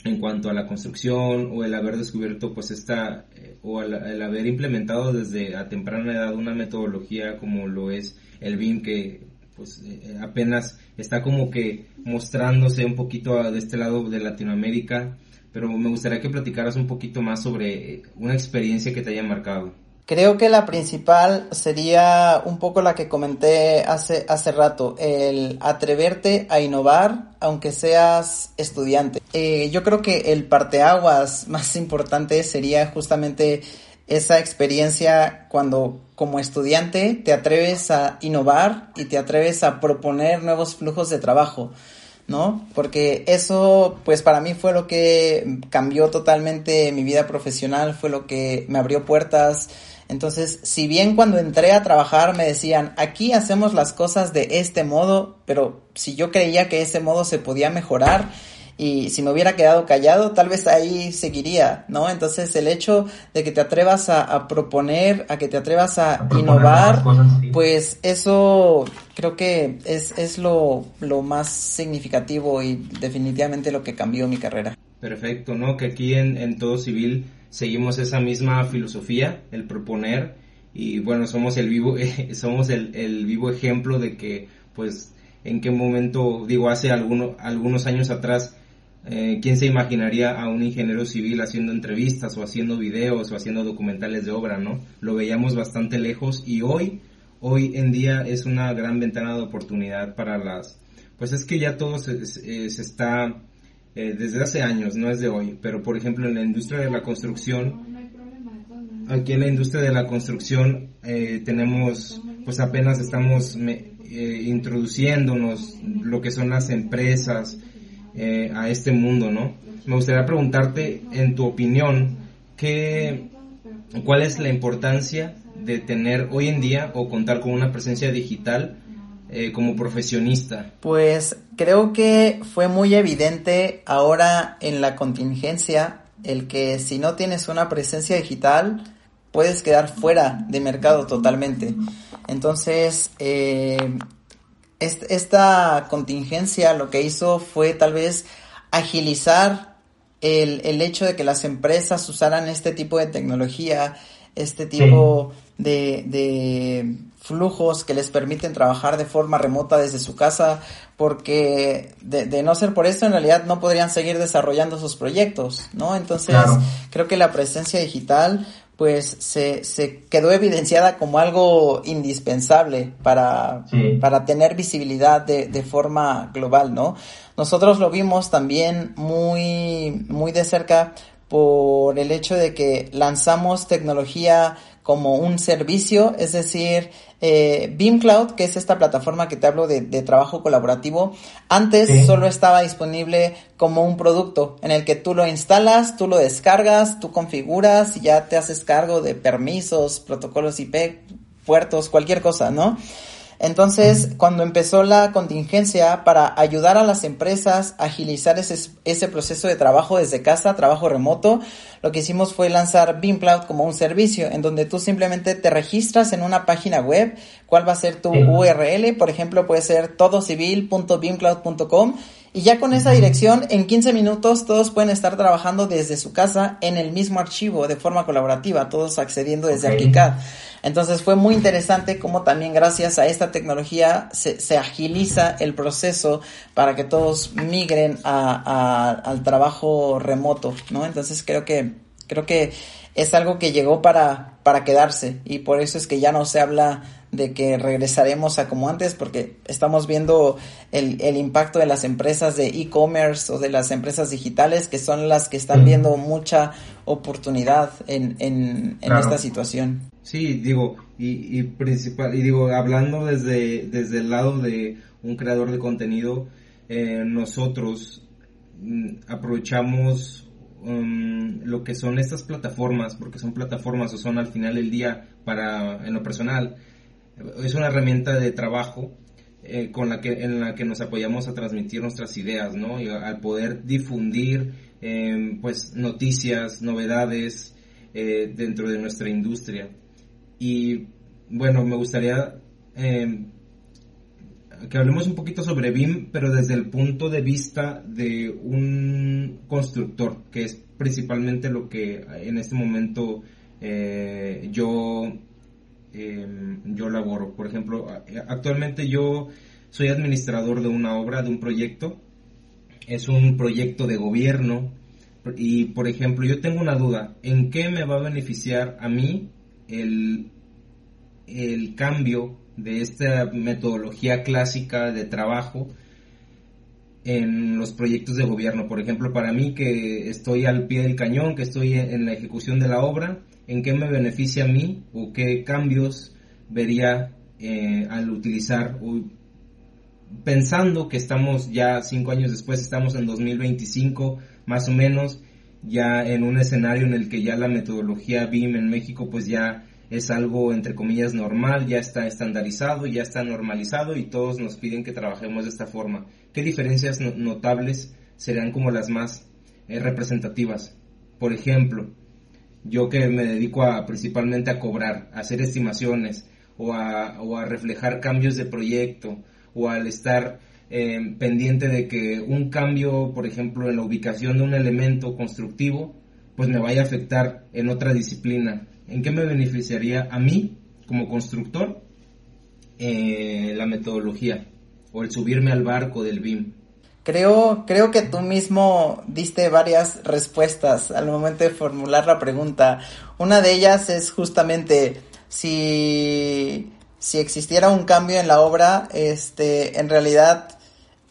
en cuanto a la construcción o el haber descubierto pues esta eh, o el, haber implementado desde a temprana edad una metodología como lo es el BIM que pues eh, apenas está como que mostrándose un poquito de este lado de Latinoamérica pero me gustaría que platicaras un poquito más sobre una experiencia que te haya marcado. Creo que la principal sería un poco la que comenté hace, hace rato, el atreverte a innovar aunque seas estudiante. Eh, yo creo que el parteaguas más importante sería justamente esa experiencia cuando como estudiante te atreves a innovar y te atreves a proponer nuevos flujos de trabajo. ¿No? Porque eso, pues para mí fue lo que cambió totalmente mi vida profesional, fue lo que me abrió puertas. Entonces, si bien cuando entré a trabajar me decían, aquí hacemos las cosas de este modo, pero si yo creía que ese modo se podía mejorar, y si me hubiera quedado callado, tal vez ahí seguiría, ¿no? Entonces el hecho de que te atrevas a, proponer, a que te atrevas a, innovar, pues eso creo que es, es lo, lo más significativo y definitivamente lo que cambió mi carrera. Perfecto, ¿no? Que aquí en, en todo civil seguimos esa misma filosofía, el proponer y bueno, somos el vivo, somos el, el vivo ejemplo de que pues en qué momento, digo, hace alguno, algunos años atrás eh, ¿Quién se imaginaría a un ingeniero civil haciendo entrevistas o haciendo videos o haciendo documentales de obra, no? Lo veíamos bastante lejos y hoy, hoy en día es una gran ventana de oportunidad para las, pues es que ya todo se, está eh, desde hace años, no es de hoy, pero por ejemplo en la industria de la construcción, aquí en la industria de la construcción eh, tenemos, pues apenas estamos eh, introduciéndonos lo que son las empresas a este mundo, ¿no? Me gustaría preguntarte, en tu opinión, ¿qué, ¿cuál es la importancia de tener hoy en día o contar con una presencia digital eh, como profesionista? Pues creo que fue muy evidente ahora en la contingencia el que si no tienes una presencia digital puedes quedar fuera de mercado totalmente. Entonces, eh, esta contingencia lo que hizo fue tal vez agilizar el, el, hecho de que las empresas usaran este tipo de tecnología, este tipo de, de, flujos que les permiten trabajar de forma remota desde su casa, porque de, de, no ser por esto, en realidad no podrían seguir desarrollando sus proyectos, ¿no? Entonces, creo que la presencia digital, pues, se, se quedó evidenciada como algo indispensable para, para tener visibilidad de, de forma global, ¿no? Nosotros lo vimos también muy, muy de cerca por el hecho de que lanzamos tecnología como un servicio, es decir, eh, Beam Cloud, que es esta plataforma que te hablo de, trabajo colaborativo, antes solo estaba disponible como un producto en el que tú lo instalas, tú lo descargas, tú configuras y ya te haces cargo de permisos, protocolos IP, puertos, cualquier cosa, ¿no? Entonces, cuando empezó la contingencia para ayudar a las empresas a agilizar ese, ese proceso de trabajo desde casa, trabajo remoto, lo que hicimos fue lanzar Cloud como un servicio en donde tú simplemente te registras en una página web, cuál va a ser tu URL, por ejemplo, puede ser todocivil.beamcloud.com y ya con esa dirección, en 15 minutos todos pueden estar trabajando desde su casa en el mismo archivo de forma colaborativa, todos accediendo desde ArchiCAD. Entonces fue muy interesante cómo también gracias a esta tecnología se, se agiliza el proceso para que todos migren a, al trabajo remoto, ¿no? Entonces creo que, creo que es algo que llegó para, para quedarse y por eso es que ya no se habla de que regresaremos a como antes porque estamos viendo el, el impacto de las empresas de e-commerce o de las empresas digitales que son las que están viendo mucha oportunidad en, en, en esta situación. Sí, digo, y, y, principal, y digo, hablando desde, desde el lado de un creador de contenido, eh, nosotros mm, aprovechamos um, lo que son estas plataformas, porque son plataformas o son al final del día para, en lo personal, es una herramienta de trabajo eh, con la que, en la que nos apoyamos a transmitir nuestras ideas, ¿no? Y al poder difundir, em, pues, noticias, novedades eh, dentro de nuestra industria. Y, bueno, me gustaría em, que hablemos un poquito sobre BIM, pero desde el punto de vista de un constructor, que es principalmente lo que en este momento eh, yo Em, yo laboro. Por ejemplo, actualmente yo soy administrador de una obra, de un proyecto. Es un proyecto de gobierno. Y, por ejemplo, yo tengo una duda. ¿En qué me va a beneficiar a mí el, el cambio de esta metodología clásica de trabajo en los proyectos de gobierno? Por ejemplo, para mí que estoy al pie del cañón, que estoy en la ejecución de la obra, en qué me beneficia a mí o qué cambios vería eh, al utilizar, pensando que estamos ya cinco años después, estamos en 2025 más o menos, ya en un escenario en el que ya la metodología BIM en México pues ya es algo entre comillas normal, ya está estandarizado, ya está normalizado y todos nos piden que trabajemos de esta forma. ¿Qué diferencias notables serán como las más eh, representativas? Por ejemplo, yo que me dedico a, principalmente a cobrar, a hacer estimaciones o a, o a reflejar cambios de proyecto o al estar eh, pendiente de que un cambio, por ejemplo, en la ubicación de un elemento constructivo, pues me vaya a afectar en otra disciplina. ¿En qué me beneficiaría a mí como constructor eh, la metodología o el subirme al barco del BIM? Creo, creo que tú mismo diste varias respuestas al momento de formular la pregunta. Una de ellas es justamente si, si existiera un cambio en la obra, este, en realidad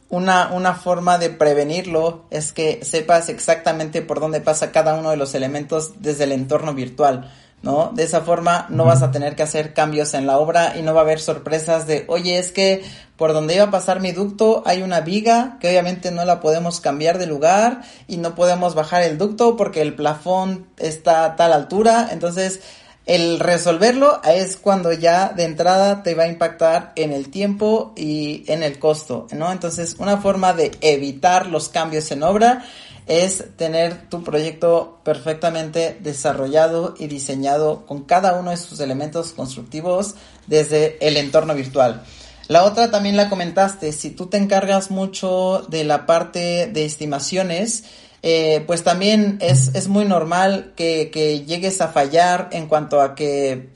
una, una forma de prevenirlo es que sepas exactamente por dónde pasa cada uno de los elementos desde el entorno virtual. ¿No? De esa forma no vas a tener que hacer cambios en la obra y no va a haber sorpresas de, oye, es que por donde iba a pasar mi ducto hay una viga que obviamente no la podemos cambiar de lugar y no podemos bajar el ducto porque el plafón está a tal altura. Entonces, el resolverlo es cuando ya de entrada te va a impactar en el tiempo y en el costo, ¿no? Entonces, una forma de evitar los cambios en obra es tener tu proyecto perfectamente desarrollado y diseñado con cada uno de sus elementos constructivos desde el entorno virtual. La otra también la comentaste, si tú te encargas mucho de la parte de estimaciones, eh, pues también es, es muy normal que, que, llegues a fallar en cuanto a que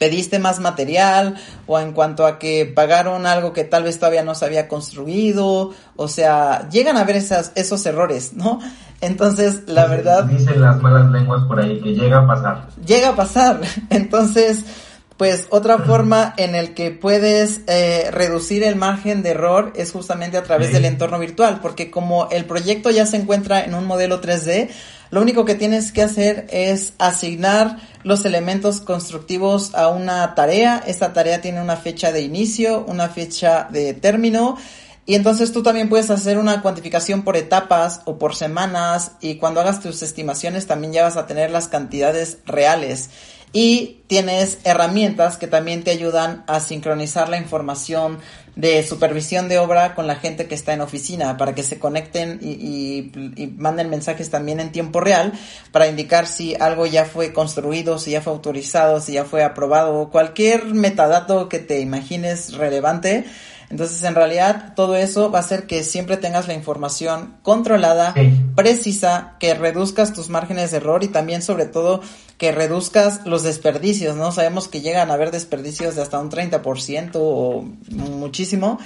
pediste más material o en cuanto a que pagaron algo que tal vez todavía no se había construido, o sea, llegan a ver esas, esos errores, ¿no? Entonces, la verdad... Dicen las malas lenguas por ahí que llega a pasar. Llega a pasar. Entonces, pues otra forma en el que puedes eh, reducir el margen de error es justamente a través del entorno virtual, porque como el proyecto ya se encuentra en un modelo 3D, lo único que tienes que hacer es asignar los elementos constructivos a una tarea. Esta tarea tiene una fecha de inicio, una fecha de término. Y entonces tú también puedes hacer una cuantificación por etapas o por semanas y cuando hagas tus estimaciones también ya vas a tener las cantidades reales y tienes herramientas que también te ayudan a sincronizar la información de supervisión de obra con la gente que está en oficina para que se conecten y, manden mensajes también en tiempo real para indicar si algo ya fue construido, si ya fue autorizado, si ya fue aprobado, cualquier metadato que te imagines relevante. Entonces, en realidad, todo eso va a hacer que siempre tengas la información controlada, precisa, que reduzcas tus márgenes de error y también, sobre todo, que reduzcas los desperdicios, ¿no? Sabemos que llegan a haber desperdicios de hasta un 30% o muchísimo.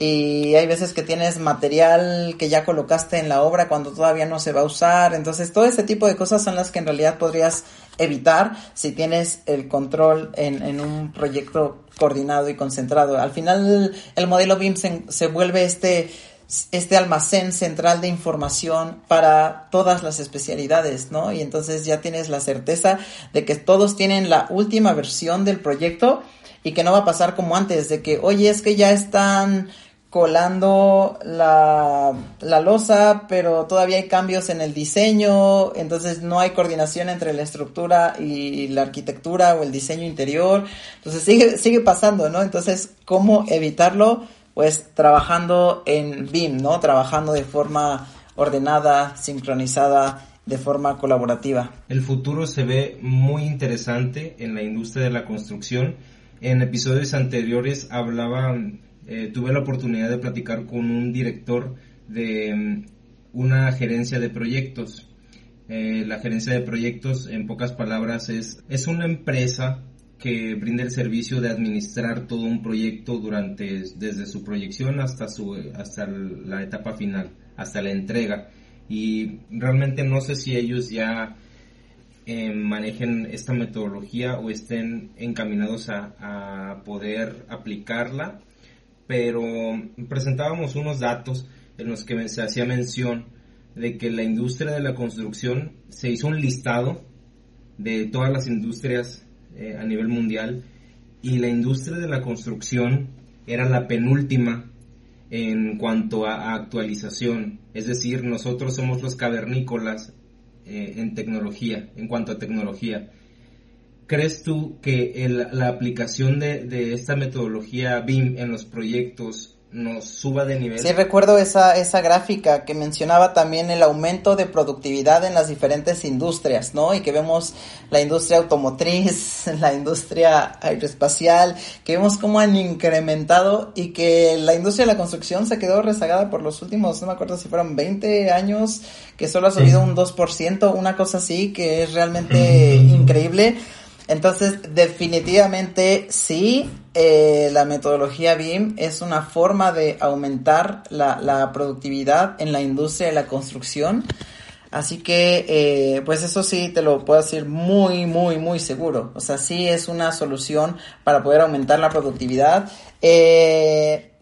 Y hay veces que tienes material que ya colocaste en la obra cuando todavía no se va a usar. Entonces, todo ese tipo de cosas son las que en realidad podrías evitar si tienes el control en, en un proyecto coordinado y concentrado. Al final, el modelo BIM se, se vuelve este este almacén central de información para todas las especialidades, ¿no? Y entonces ya tienes la certeza de que todos tienen la última versión del proyecto y que no va a pasar como antes, de que, oye, es que ya están colando la, la losa, pero todavía hay cambios en el diseño, entonces no hay coordinación entre la estructura y la arquitectura o el diseño interior, entonces sigue, sigue pasando, ¿no? Entonces, ¿cómo evitarlo? pues trabajando en BIM, ¿no? Trabajando de forma ordenada, sincronizada, de forma colaborativa. El futuro se ve muy interesante en la industria de la construcción. En episodios anteriores hablaba, eh, tuve la oportunidad de platicar con un director de mm, una gerencia de proyectos. Eh, la gerencia de proyectos, en pocas palabras, es, es una empresa que brinda el servicio de administrar todo un proyecto durante desde su proyección hasta su hasta la etapa final, hasta la entrega. Y realmente no sé si ellos ya eh, manejen esta metodología o estén encaminados a, a poder aplicarla, pero presentábamos unos datos en los que se hacía mención de que la industria de la construcción se hizo un listado de todas las industrias eh, a nivel mundial y la industria de la construcción era la penúltima en cuanto a, actualización. Es decir, nosotros somos los cavernícolas eh, en tecnología, en cuanto a tecnología. ¿Crees tú que la aplicación de, de, esta metodología BIM en los proyectos nos suba de nivel. Sí, recuerdo esa, esa gráfica que mencionaba también el aumento de productividad en las diferentes industrias, ¿no? Y que vemos la industria automotriz, la industria aeroespacial, que vemos cómo han incrementado y que la industria de la construcción se quedó rezagada por los últimos, no me acuerdo si fueron 20 años, que solo ha subido un 2%, una cosa así, que es realmente increíble. Entonces, definitivamente sí, eh, la metodología BIM es una forma de aumentar la, productividad en la industria de la construcción. Así que, eh, pues eso sí, te lo puedo decir muy, muy, muy seguro. O sea, sí es una solución para poder aumentar la productividad. Eh,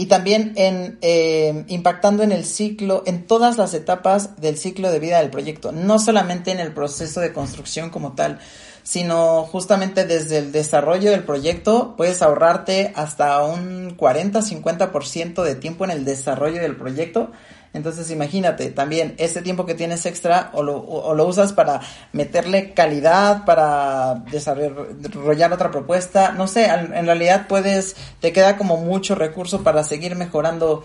y también en eh, impactando en el ciclo, en todas las etapas del ciclo de vida del proyecto, no solamente en el proceso de construcción como tal, sino justamente desde el desarrollo del proyecto puedes ahorrarte hasta un 40-50% de tiempo en el desarrollo del proyecto entonces imagínate, también ese tiempo que tienes extra o lo, o lo usas para meterle calidad, para desarrollar otra propuesta, no sé, en realidad puedes, te queda como mucho recurso para seguir mejorando.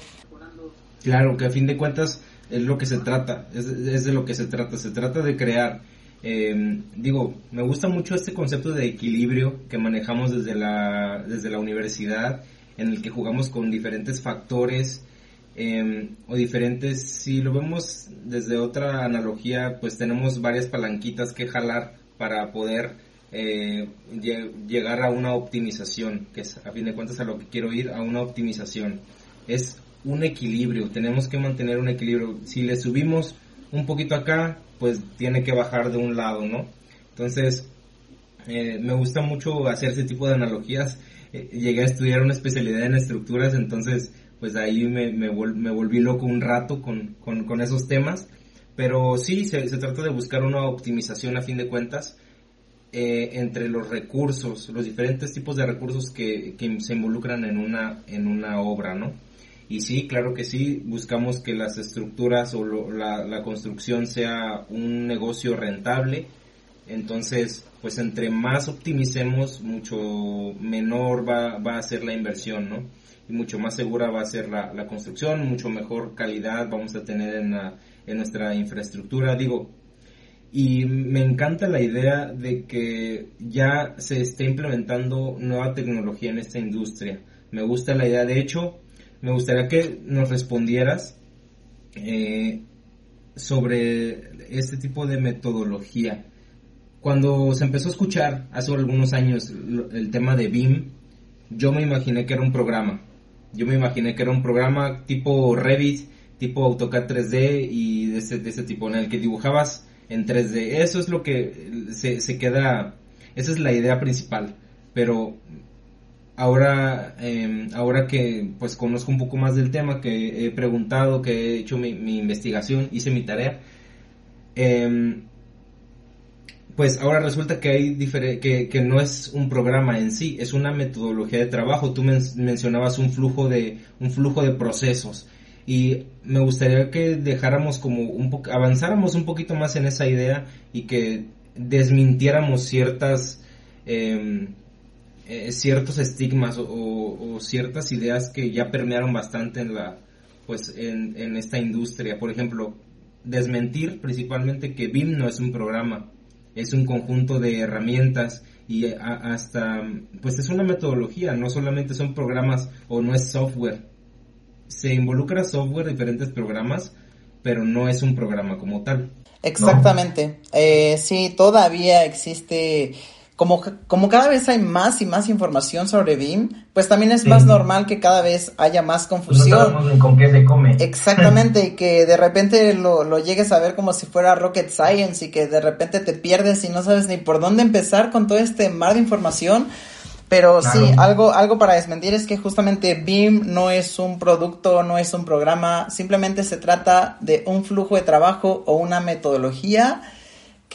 Claro, que a fin de cuentas es lo que se trata, es, es de lo que se trata, se trata de crear. Eh, digo, me gusta mucho este concepto de equilibrio que manejamos desde la, desde la universidad, en el que jugamos con diferentes factores Em, o diferentes, si lo vemos desde otra analogía, pues tenemos varias palanquitas que jalar para poder eh, llegar a una optimización, que es a fin de cuentas a lo que quiero ir, a una optimización. Es un equilibrio, tenemos que mantener un equilibrio. Si le subimos un poquito acá, pues tiene que bajar de un lado, ¿no? Entonces, eh, me gusta mucho hacer ese tipo de analogías. Eh, llegué a estudiar una especialidad en estructuras, entonces pues ahí me, me, volví loco un rato con, con, esos temas. Pero sí, se, trata de buscar una optimización a fin de cuentas eh, entre los recursos, los diferentes tipos de recursos que, que, se involucran en una, en una obra, ¿no? Y sí, claro que sí, buscamos que las estructuras o la, la construcción sea un negocio rentable. Entonces, pues entre más optimicemos, mucho menor va, va a ser la inversión, ¿no? y mucho más segura va a ser la, la construcción, mucho mejor calidad vamos a tener en, en nuestra infraestructura. Digo, y me encanta la idea de que ya se esté implementando nueva tecnología en esta industria. Me gusta la idea, de hecho, me gustaría que nos respondieras eh, sobre este tipo de metodología. Cuando se empezó a escuchar hace algunos años el tema de BIM, yo me imaginé que era un programa, yo me imaginé que era un programa tipo Revit, tipo AutoCAD 3D y de ese, tipo, en el que dibujabas en 3D. Eso es lo que se, se queda, esa es la idea principal. Pero ahora, eh, ahora que pues conozco un poco más del tema, que he preguntado, que he hecho mi, investigación, hice mi tarea, eh, pues ahora resulta que hay que, que no es un programa en sí, es una metodología de trabajo. Tú mencionabas un flujo de un flujo de procesos y me gustaría que dejáramos como un poco avanzáramos un poquito más en esa idea y que desmintiéramos ciertas em, eh, ciertos estigmas o, ciertas ideas que ya permearon bastante en la pues en, en esta industria. Por ejemplo, desmentir principalmente que BIM no es un programa es un conjunto de herramientas y hasta, pues es una metodología, no solamente son programas o no es software. Se involucra software, diferentes programas, pero no es un programa como tal. Exactamente. Eh, sí, todavía existe como, como cada vez hay más y más información sobre BIM, pues también es más normal que cada vez haya más pues confusión. con qué se come. Exactamente, y que de repente lo, lo llegues a ver como si fuera rocket science y que de repente te pierdes y no sabes ni por dónde empezar con todo este mar de información. Pero sí, algo, algo para desmentir es que justamente BIM no es un producto, no es un programa, simplemente se trata de un flujo de trabajo o una metodología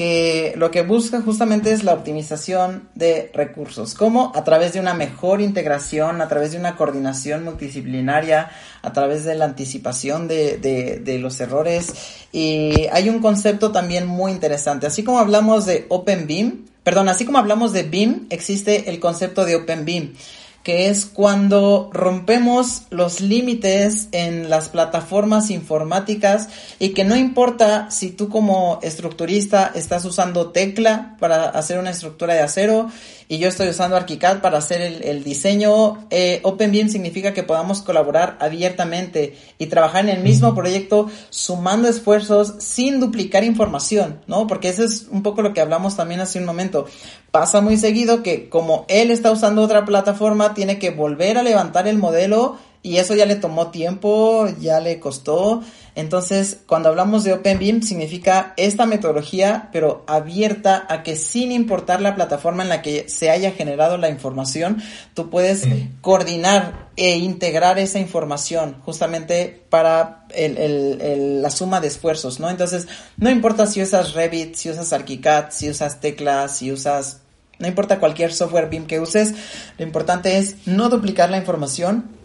que lo que busca justamente es la optimización de recursos. ¿Cómo? A través de una mejor integración, a través de una coordinación multidisciplinaria, a través de la anticipación de, de, los errores. Y hay un concepto también muy interesante. Así como hablamos de Open BIM, perdón, así como hablamos de BIM, existe el concepto de Open BIM que es cuando rompemos los límites en las plataformas informáticas y que no importa si tú como estructurista estás usando tecla para hacer una estructura de acero y yo estoy usando ArchiCAD para hacer el, diseño. Eh, OpenBeam significa que podamos colaborar abiertamente y trabajar en el mismo proyecto sumando esfuerzos sin duplicar información, ¿no? Porque eso es un poco lo que hablamos también hace un momento. Pasa muy seguido que como él está usando otra plataforma, tiene que volver a levantar el modelo Y eso ya le tomó tiempo, ya le costó. Entonces, cuando hablamos de OpenBeam, significa esta metodología, pero abierta a que sin importar la plataforma en la que se haya generado la información, tú puedes coordinar e integrar esa información justamente para la suma de esfuerzos, ¿no? Entonces, no importa si usas Revit, si usas ArchiCAD, si usas teclas, si usas no importa cualquier software BIM que uses, lo importante es no duplicar la información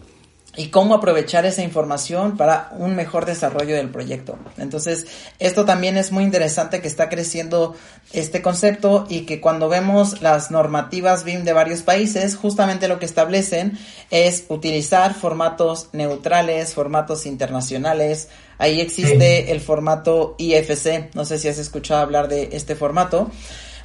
y cómo aprovechar esa información para un mejor desarrollo del proyecto. Entonces, esto también es muy interesante que está creciendo este concepto y que cuando vemos las normativas BIM de varios países, justamente lo que establecen es utilizar formatos neutrales, formatos internacionales. Ahí existe el formato IFC, no sé si has escuchado hablar de este formato.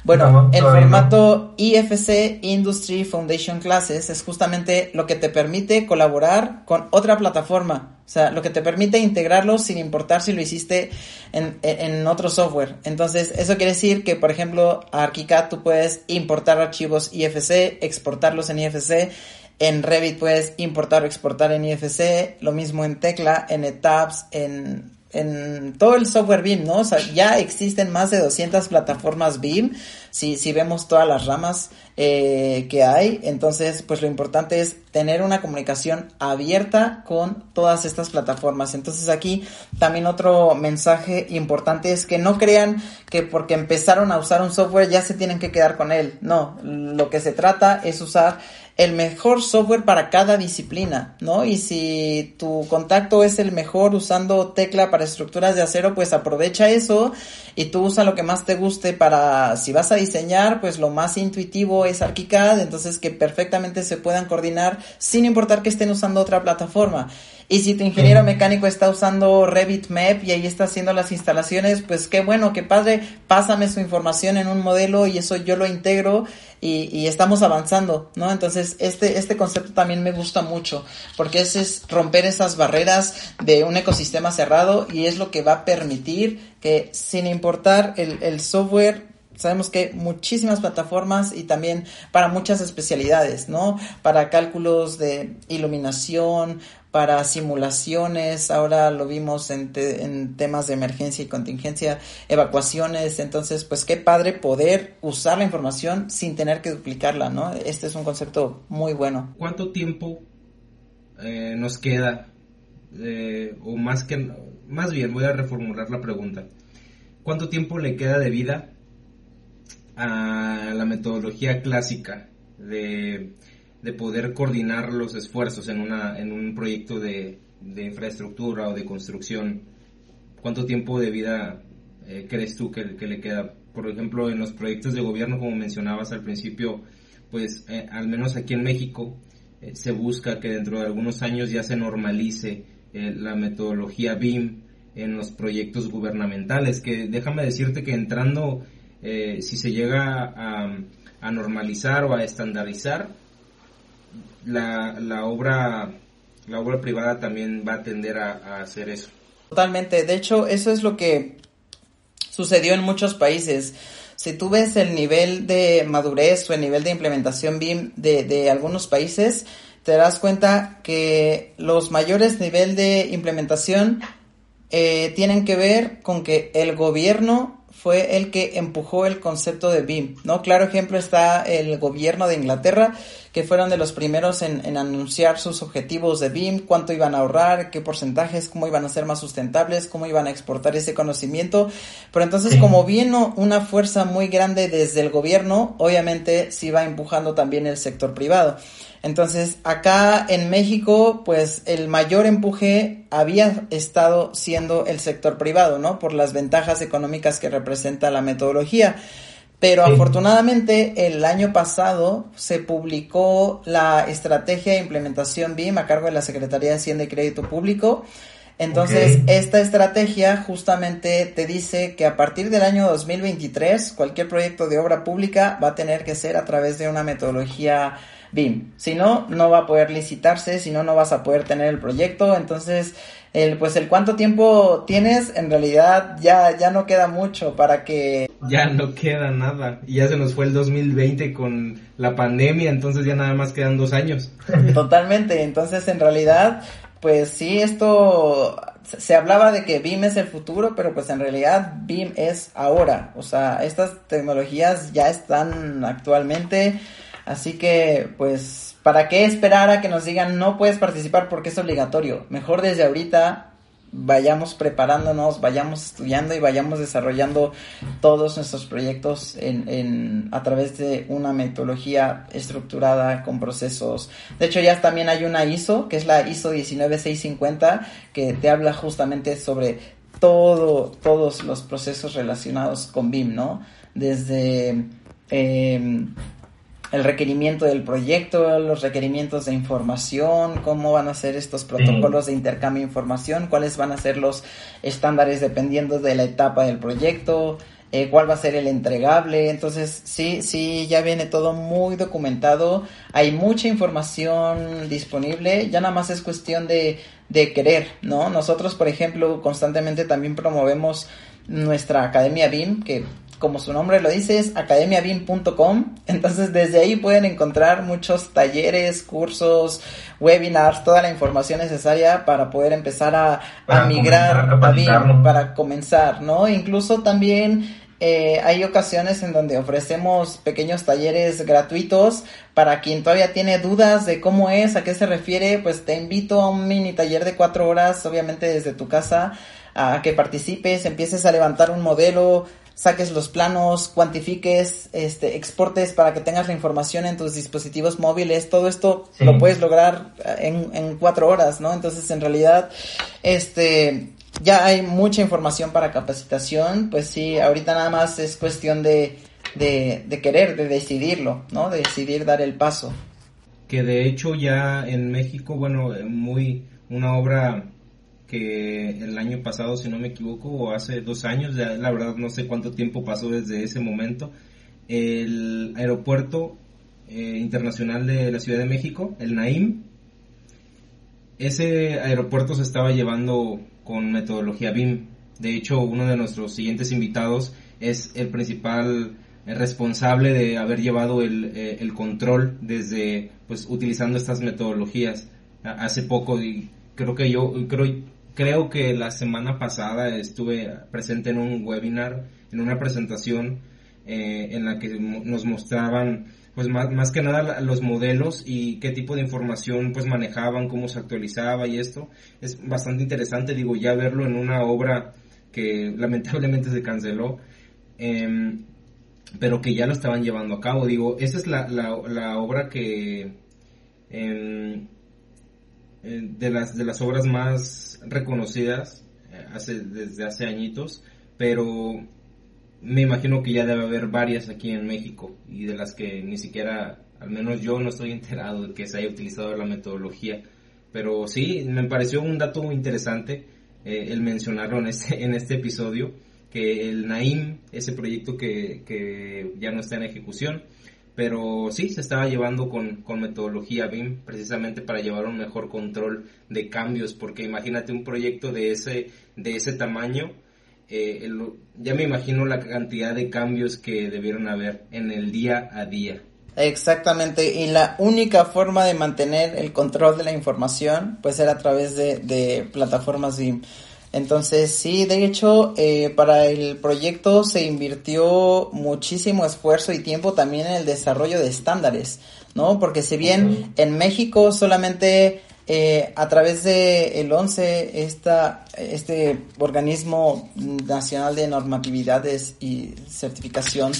Bueno, el formato IFC Industry Foundation Classes es justamente lo que te permite colaborar con otra plataforma. O sea, lo que te permite integrarlo sin importar si lo hiciste en, en otro software. Entonces, eso quiere decir que, por ejemplo, a ArchiCAD tú puedes importar archivos IFC, exportarlos en IFC. En Revit puedes importar o exportar en IFC. Lo mismo en Tecla, en Etabs, en en todo el software BIM, ¿no? O sea, ya existen más de 200 plataformas BIM, si, si vemos todas las ramas eh, que hay, entonces pues lo importante es tener una comunicación abierta con todas estas plataformas. Entonces aquí también otro mensaje importante es que no crean que porque empezaron a usar un software ya se tienen que quedar con él, no, lo que se trata es usar el mejor software para cada disciplina, ¿no? Y si tu contacto es el mejor usando tecla para estructuras de acero, pues aprovecha eso y tú usa lo que más te guste para, si vas a diseñar, pues lo más intuitivo es ArchiCAD, entonces que perfectamente se puedan coordinar sin importar que estén usando otra plataforma. Y si tu ingeniero mecánico está usando Revit Map y ahí está haciendo las instalaciones, pues qué bueno, qué padre, pásame su información en un modelo y eso yo lo integro y, y estamos avanzando, ¿no? Entonces, este, este concepto también me gusta mucho, porque ese es romper esas barreras de un ecosistema cerrado y es lo que va a permitir que sin importar el, el software Sabemos que hay muchísimas plataformas y también para muchas especialidades, ¿no? Para cálculos de iluminación, para simulaciones, ahora lo vimos en, en, temas de emergencia y contingencia, evacuaciones, entonces pues qué padre poder usar la información sin tener que duplicarla, ¿no? Este es un concepto muy bueno. ¿Cuánto tiempo eh, nos queda, eh, o más que, más bien voy a reformular la pregunta, ¿cuánto tiempo le queda de vida a la metodología clásica de de poder coordinar los esfuerzos en, una, en un proyecto de, infraestructura o de construcción? ¿Cuánto tiempo de vida eh, crees tú que, le queda? Por ejemplo, en los proyectos de gobierno, como mencionabas al principio, pues eh, al menos aquí en México eh, se busca que dentro de algunos años ya se normalice la metodología BIM en los proyectos gubernamentales, que déjame decirte que entrando, si se llega a, a normalizar o a estandarizar, la, la obra la obra privada también va a tender a, hacer eso. Totalmente, de hecho eso es lo que sucedió en muchos países. Si tú ves el nivel de madurez o el nivel de implementación BIM de, de algunos países, te das cuenta que los mayores niveles de implementación eh, tienen que ver con que el gobierno fue el que empujó el concepto de BIM, ¿no? Claro ejemplo está el gobierno de Inglaterra, que fueron de los primeros en, en, anunciar sus objetivos de BIM, cuánto iban a ahorrar, qué porcentajes, cómo iban a ser más sustentables, cómo iban a exportar ese conocimiento. Pero entonces, como vino una fuerza muy grande desde el gobierno, obviamente se iba empujando también el sector privado. Entonces, acá en México, pues el mayor empuje había estado siendo el sector privado, ¿no? Por las ventajas económicas que representa la metodología. Pero afortunadamente el año pasado se publicó la estrategia de implementación BIM a cargo de la Secretaría de Hacienda y Crédito Público Entonces, esta estrategia justamente te dice que a partir del año 2023, cualquier proyecto de obra pública va a tener que ser a través de una metodología BIM. Si no, no va a poder licitarse, si no, no vas a poder tener el proyecto. Entonces, el, pues el cuánto tiempo tienes, en realidad ya, ya no queda mucho para que... Ya no queda nada. Y ya se nos fue el 2020 con la pandemia, entonces ya nada más quedan dos años. Totalmente. Entonces, en realidad, pues sí, esto se hablaba de que BIM es el futuro, pero pues en realidad BIM es ahora. O sea, estas tecnologías ya están actualmente. Así que, pues, ¿para qué esperar a que nos digan no puedes participar porque es obligatorio? Mejor desde ahorita vayamos preparándonos, vayamos estudiando y vayamos desarrollando todos nuestros proyectos en, a través de una metodología estructurada con procesos. De hecho, ya también hay una ISO, que es la ISO 19650, que te habla justamente sobre todo, todos los procesos relacionados con BIM, ¿no? Desde... Eh, el requerimiento del proyecto, los requerimientos de información, cómo van a ser estos protocolos de intercambio de información, cuáles van a ser los estándares dependiendo de la etapa del proyecto, eh, cuál va a ser el entregable. Entonces, sí, sí, ya viene todo muy documentado. Hay mucha información disponible. Ya nada más es cuestión de, de querer, ¿no? Nosotros, por ejemplo, constantemente también promovemos nuestra academia BIM, que como su nombre lo dice, es academiabim.com. Entonces desde ahí pueden encontrar muchos talleres, cursos, webinars, toda la información necesaria para poder empezar a, migrar a BIM, para comenzar, ¿no? Incluso también eh, hay ocasiones en donde ofrecemos pequeños talleres gratuitos para quien todavía tiene dudas de cómo es, a qué se refiere, pues te invito a un mini taller de cuatro horas, obviamente desde tu casa, a que participes, empieces a levantar un modelo, saques los planos, cuantifiques, este, exportes para que tengas la información en tus dispositivos móviles, todo esto lo puedes lograr en, en cuatro horas, ¿no? Entonces, en realidad, este, ya hay mucha información para capacitación, pues sí, ahorita nada más es cuestión de, de, de querer, de decidirlo, ¿no? De decidir dar el paso. Que de hecho ya en México, bueno, muy, una obra que el año pasado, si no me equivoco, o hace dos años, ya la verdad no sé cuánto tiempo pasó desde ese momento, el aeropuerto eh, internacional de la Ciudad de México, el Naim, ese aeropuerto se estaba llevando con metodología BIM. De hecho, uno de nuestros siguientes invitados es el principal responsable de haber llevado el, eh, el control desde, pues, utilizando estas metodologías. Hace poco, y creo que yo, creo, creo que la semana pasada estuve presente en un webinar, en una presentación eh, en la que nos mostraban pues más, más, que nada los modelos y qué tipo de información pues manejaban, cómo se actualizaba y esto. Es bastante interesante, digo, ya verlo en una obra que lamentablemente se canceló, em, pero que ya lo estaban llevando a cabo. Digo, esa es la, la, obra que... Em, eh, de las de las obras más reconocidas eh, hace desde hace añitos pero me imagino que ya debe haber varias aquí en México y de las que ni siquiera al menos yo no estoy enterado de que se haya utilizado la metodología. Pero sí me pareció un dato interesante eh, el mencionarlo en este en este episodio que el Naim ese proyecto que, que ya no está en ejecución pero sí se estaba llevando con, metodología BIM precisamente para llevar un mejor control de cambios porque imagínate un proyecto de ese de ese tamaño eh, ya me imagino la cantidad de cambios que debieron haber en el día a día Exactamente, y la única forma de mantener el control de la información pues era a través de, de plataformas BIM. Entonces, sí, de hecho, eh, para el proyecto se invirtió muchísimo esfuerzo y tiempo también en el desarrollo de estándares, ¿no? Porque si bien en México solamente eh, a través de el 11, esta, este organismo nacional de normatividades y certificación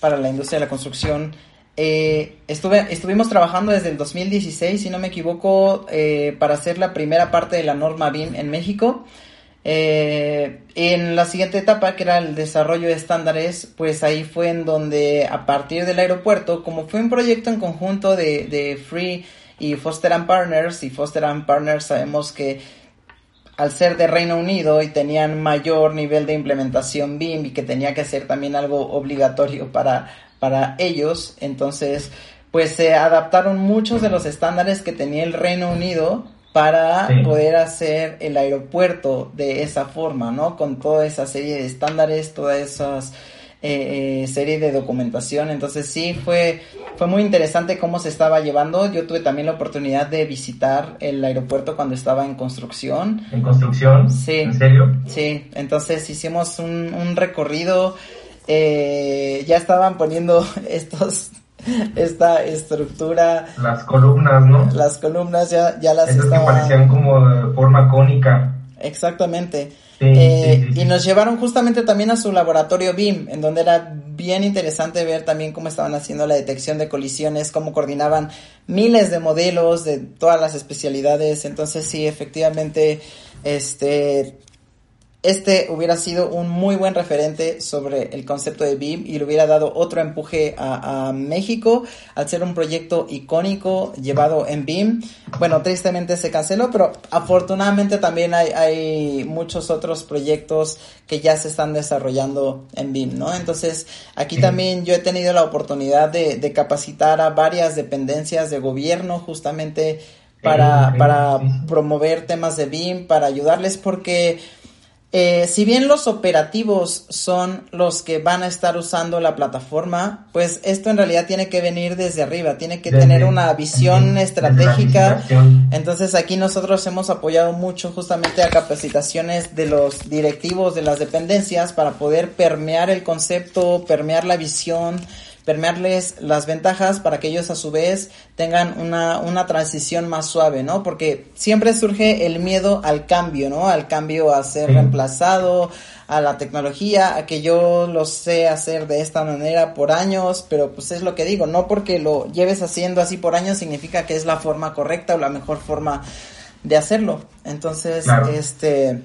para la industria de la construcción, eh, estuve, estuvimos trabajando desde el 2016, si no me equivoco, eh, para hacer la primera parte de la norma BIM en México. Eh, en la siguiente etapa, que era el desarrollo de estándares, pues ahí fue en donde a partir del aeropuerto, como fue un proyecto en conjunto de, Free y Foster and Partners, y Foster and Partners sabemos que al ser de Reino Unido y tenían mayor nivel de implementación BIM y que tenía que ser también algo obligatorio para, para ellos, entonces pues se adaptaron muchos de los estándares que tenía el Reino Unido para poder hacer el aeropuerto de esa forma, ¿no? Con toda esa serie de estándares, todas esas eh, eh, serie de documentación. Entonces sí, fue, fue muy interesante cómo se estaba llevando. Yo tuve también la oportunidad de visitar el aeropuerto cuando estaba en construcción. ¿En construcción? Sí. ¿En serio? Sí, entonces hicimos un, un recorrido. Eh, ya estaban poniendo estos esta estructura. Las columnas, ¿no? Las columnas ya, ya las Esas que parecían como de forma cónica. Exactamente. Eh, y nos llevaron justamente también a su laboratorio BIM, en donde era bien interesante ver también cómo estaban haciendo la detección de colisiones, cómo coordinaban miles de modelos de todas las especialidades. Entonces sí, efectivamente, este, este hubiera sido un muy buen referente sobre el concepto de BIM y le hubiera dado otro empuje a, México al ser un proyecto icónico llevado en BIM. Bueno, tristemente se canceló, pero afortunadamente también hay, hay muchos otros proyectos que ya se están desarrollando en BIM, ¿no? Entonces, aquí también yo he tenido la oportunidad de, de capacitar a varias dependencias de gobierno justamente para, para promover temas de BIM, para ayudarles porque eh, si bien los operativos son los que van a estar usando la plataforma, pues esto en realidad tiene que venir desde arriba, tiene que tener una visión estratégica. Entonces aquí nosotros hemos apoyado mucho justamente a capacitaciones de los directivos de las dependencias para poder permear el concepto, permear la visión, permearles las ventajas para que ellos a su vez tengan una, una transición más suave, ¿no? Porque siempre surge el miedo al cambio, ¿no? Al cambio a ser reemplazado, a la tecnología, a que yo lo sé hacer de esta manera por años, pero pues es lo que digo, no porque lo lleves haciendo así por años significa que es la forma correcta o la mejor forma de hacerlo. Entonces, este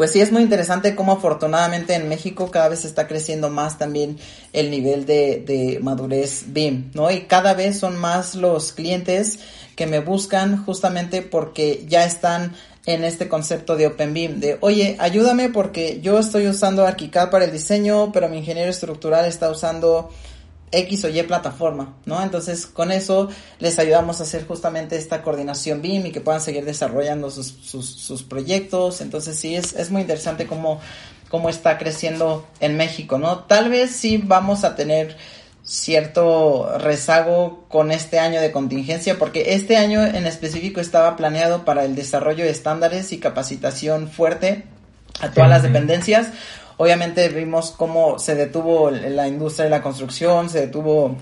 pues sí es muy interesante cómo afortunadamente en México cada vez está creciendo más también el nivel de, de madurez BIM, ¿no? Y cada vez son más los clientes que me buscan justamente porque ya están en este concepto de Open BIM, de oye, ayúdame porque yo estoy usando ArchiCAD para el diseño, pero mi ingeniero estructural está usando X o Y plataforma, ¿no? Entonces, con eso les ayudamos a hacer justamente esta coordinación BIM y que puedan seguir desarrollando sus, sus, proyectos. Entonces, sí, es, es muy interesante cómo, cómo está creciendo en México, ¿no? Tal vez sí vamos a tener cierto rezago con este año de contingencia, porque este año en específico estaba planeado para el desarrollo de estándares y capacitación fuerte a todas las dependencias, Obviamente vimos cómo se detuvo la industria de la construcción, se detuvo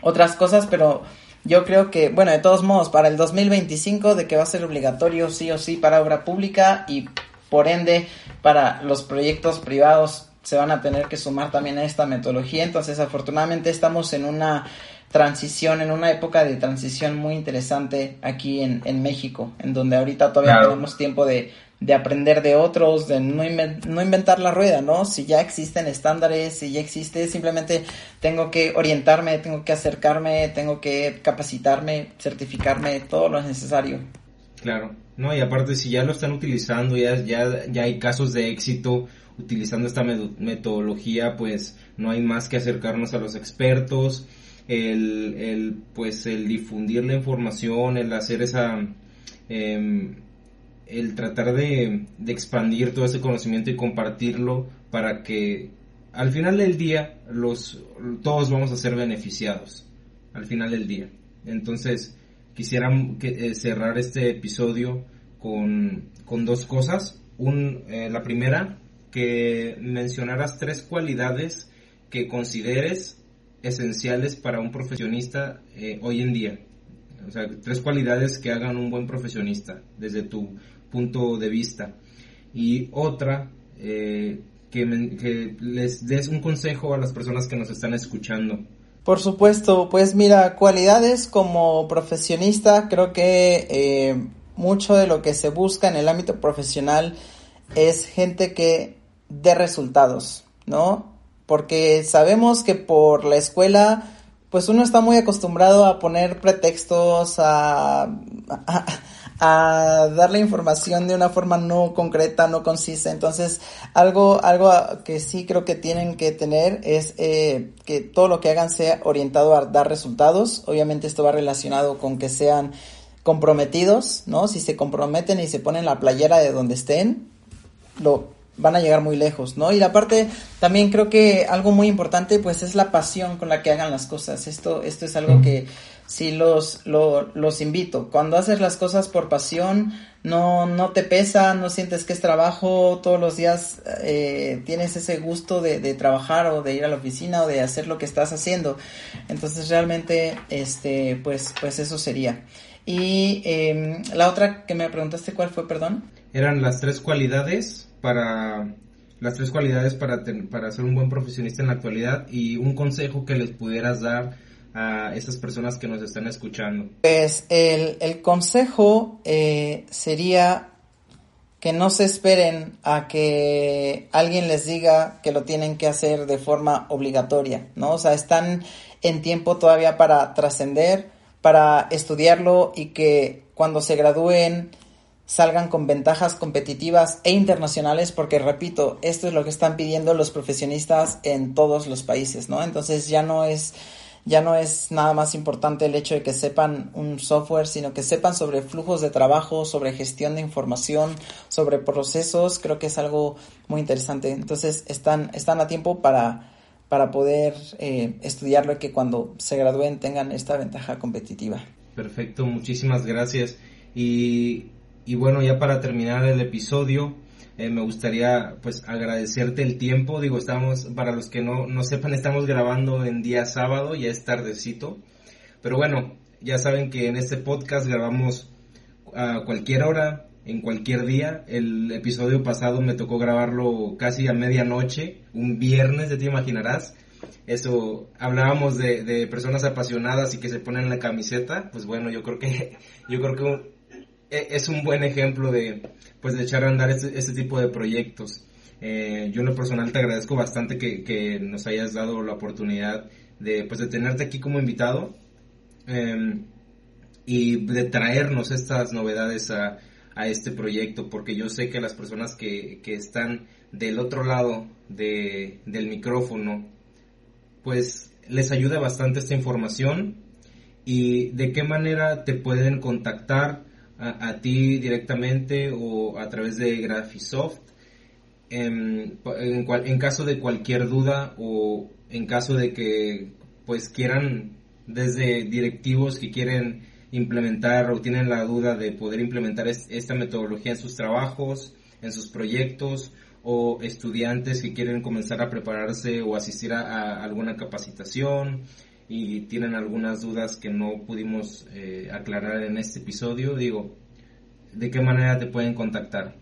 otras cosas, pero yo creo que, bueno, de todos modos, para el 2025, de que va a ser obligatorio sí o sí para obra pública y por ende para los proyectos privados se van a tener que sumar también a esta metodología. Entonces, afortunadamente estamos en una transición, en una época de transición muy interesante aquí en, en México, en donde ahorita todavía tenemos tiempo de de aprender de otros, de no, inventar la rueda, ¿no? Si ya existen estándares, si ya existe, simplemente tengo que orientarme, tengo que acercarme, tengo que capacitarme, certificarme, todo lo necesario. Claro, no, y aparte si ya lo están utilizando, ya, ya, ya hay casos de éxito utilizando esta metodología, pues no hay más que acercarnos a los expertos, el, el pues el difundir la información, el hacer esa... Eh, el tratar de, expandir todo ese conocimiento y compartirlo para que al final del día los todos vamos a ser beneficiados al final del día. Entonces quisiera eh, cerrar este episodio con, dos cosas. Un, eh, la primera que mencionaras tres cualidades que consideres esenciales para un profesionista eh, hoy en día. O sea, tres cualidades que hagan un buen profesionista desde tu punto de vista. Y otra, eh, que, les des un consejo a las personas que nos están escuchando. Por supuesto, pues mira, cualidades como profesionista, creo que eh, mucho de lo que se busca en el ámbito profesional es gente que dé resultados, ¿no? Porque sabemos que por la escuela, pues uno está muy acostumbrado a poner pretextos, a, a dar la información de una forma no concreta, no concisa. Entonces, algo, algo que sí creo que tienen que tener es eh, que todo lo que hagan sea orientado a dar resultados. Obviamente esto va relacionado con que sean comprometidos, ¿no? Si se comprometen y se ponen la playera de donde estén, lo van a llegar muy lejos, ¿no? Y la parte también creo que algo muy importante pues es la pasión con la que hagan las cosas. Esto esto es algo que sí los, los invito. Cuando haces las cosas por pasión, no, no te pesa, no sientes que es trabajo, todos los días eh, tienes ese gusto de, de, trabajar o de ir a la oficina o de hacer lo que estás haciendo. Entonces realmente, este, pues, pues eso sería. Y eh, la otra que me preguntaste, ¿cuál fue, perdón? Eran las tres cualidades para las tres cualidades para, para ser un buen profesionista en la actualidad y un consejo que les pudieras dar a esas personas que nos están escuchando? Pues el, el consejo eh, sería que no se esperen a que alguien les diga que lo tienen que hacer de forma obligatoria, ¿no? O sea, están en tiempo todavía para trascender, para estudiarlo y que cuando se gradúen salgan con ventajas competitivas e internacionales, porque repito, esto es lo que están pidiendo los profesionistas en todos los países, ¿no? Entonces ya no es ya no es nada más importante el hecho de que sepan un software, sino que sepan sobre flujos de trabajo, sobre gestión de información, sobre procesos, creo que es algo muy interesante. Entonces están, están a tiempo para, para poder eh, estudiarlo y que cuando se gradúen tengan esta ventaja competitiva. Perfecto, muchísimas gracias. Y, y bueno, ya para terminar el episodio, eh, me gustaría pues agradecerte el tiempo. Digo, estamos, para los que no, no sepan, estamos grabando en día sábado, ya es tardecito. Pero bueno, ya saben que en este podcast grabamos a cualquier hora, en cualquier día. El episodio pasado me tocó grabarlo casi a medianoche, un viernes, ya te imaginarás. Eso, hablábamos de, de personas apasionadas y que se ponen la camiseta. Pues bueno, yo creo que, yo creo que e, es un buen ejemplo de, pues, de echar a andar este, este tipo de proyectos. Eh, yo en lo personal te agradezco bastante que, que, nos hayas dado la oportunidad de, pues, de tenerte aquí como invitado eh, y de traernos estas novedades a, a, este proyecto, porque yo sé que las personas que, que están del otro lado de, del micrófono, pues les ayuda bastante esta información y de qué manera te pueden contactar a, ti directamente o a través de Graphisoft. En, en, en, caso de cualquier duda o en caso de que pues quieran desde directivos que quieren implementar o tienen la duda de poder implementar esta metodología en sus trabajos, en sus proyectos o estudiantes que quieren comenzar a prepararse o asistir a, a alguna capacitación, y tienen algunas dudas que no pudimos eh, aclarar en este episodio, digo, ¿de qué manera te pueden contactar?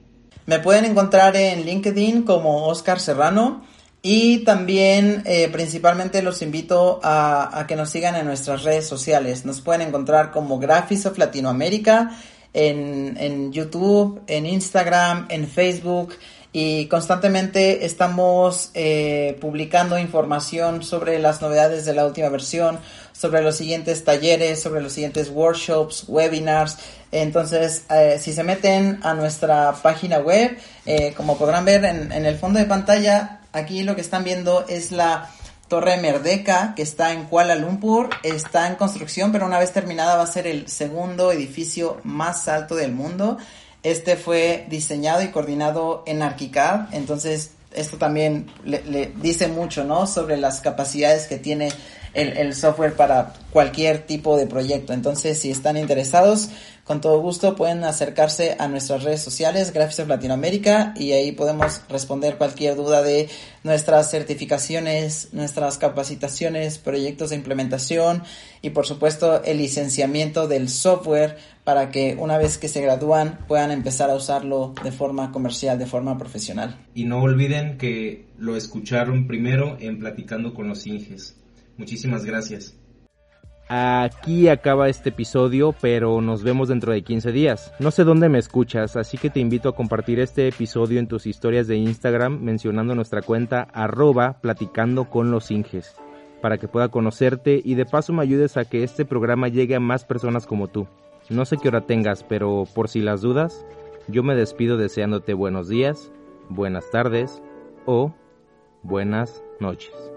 Me pueden encontrar en LinkedIn como Oscar Serrano y también eh, principalmente los invito a, a, que nos sigan en nuestras redes sociales. Nos pueden encontrar como Graphisoft Latinoamérica en, en YouTube, en Instagram, en Facebook y constantemente estamos eh, publicando información sobre las novedades de la última versión, sobre los siguientes talleres, sobre los siguientes workshops, webinars. Entonces, eh, si se meten a nuestra página web, eh, como podrán ver en, en, el fondo de pantalla, aquí lo que están viendo es la Torre Merdeka, que está en Kuala Lumpur, está en construcción, pero una vez terminada va a ser el segundo edificio más alto del mundo. Este fue diseñado y coordinado en ArchiCAD, entonces esto también le, dice mucho, ¿no? Sobre las capacidades que tiene el, software para cualquier tipo de proyecto. Entonces, si están interesados, con todo gusto pueden acercarse a nuestras redes sociales, Graphisoft Latinoamérica, y ahí podemos responder cualquier duda de nuestras certificaciones, nuestras capacitaciones, proyectos de implementación y por supuesto el licenciamiento del software para que una vez que se gradúan puedan empezar a usarlo de forma comercial, de forma profesional. Y no olviden que lo escucharon primero en Platicando con los Inges. Muchísimas gracias. Aquí acaba este episodio, pero nos vemos dentro de 15 días. No sé dónde me escuchas, así que te invito a compartir este episodio en tus historias de Instagram mencionando nuestra cuenta arroba platicando con los Inges, para que pueda conocerte y de paso me ayudes a que este programa llegue a más personas como tú. No sé qué hora tengas, pero por si las dudas, yo me despido deseándote buenos días, buenas tardes o buenas noches.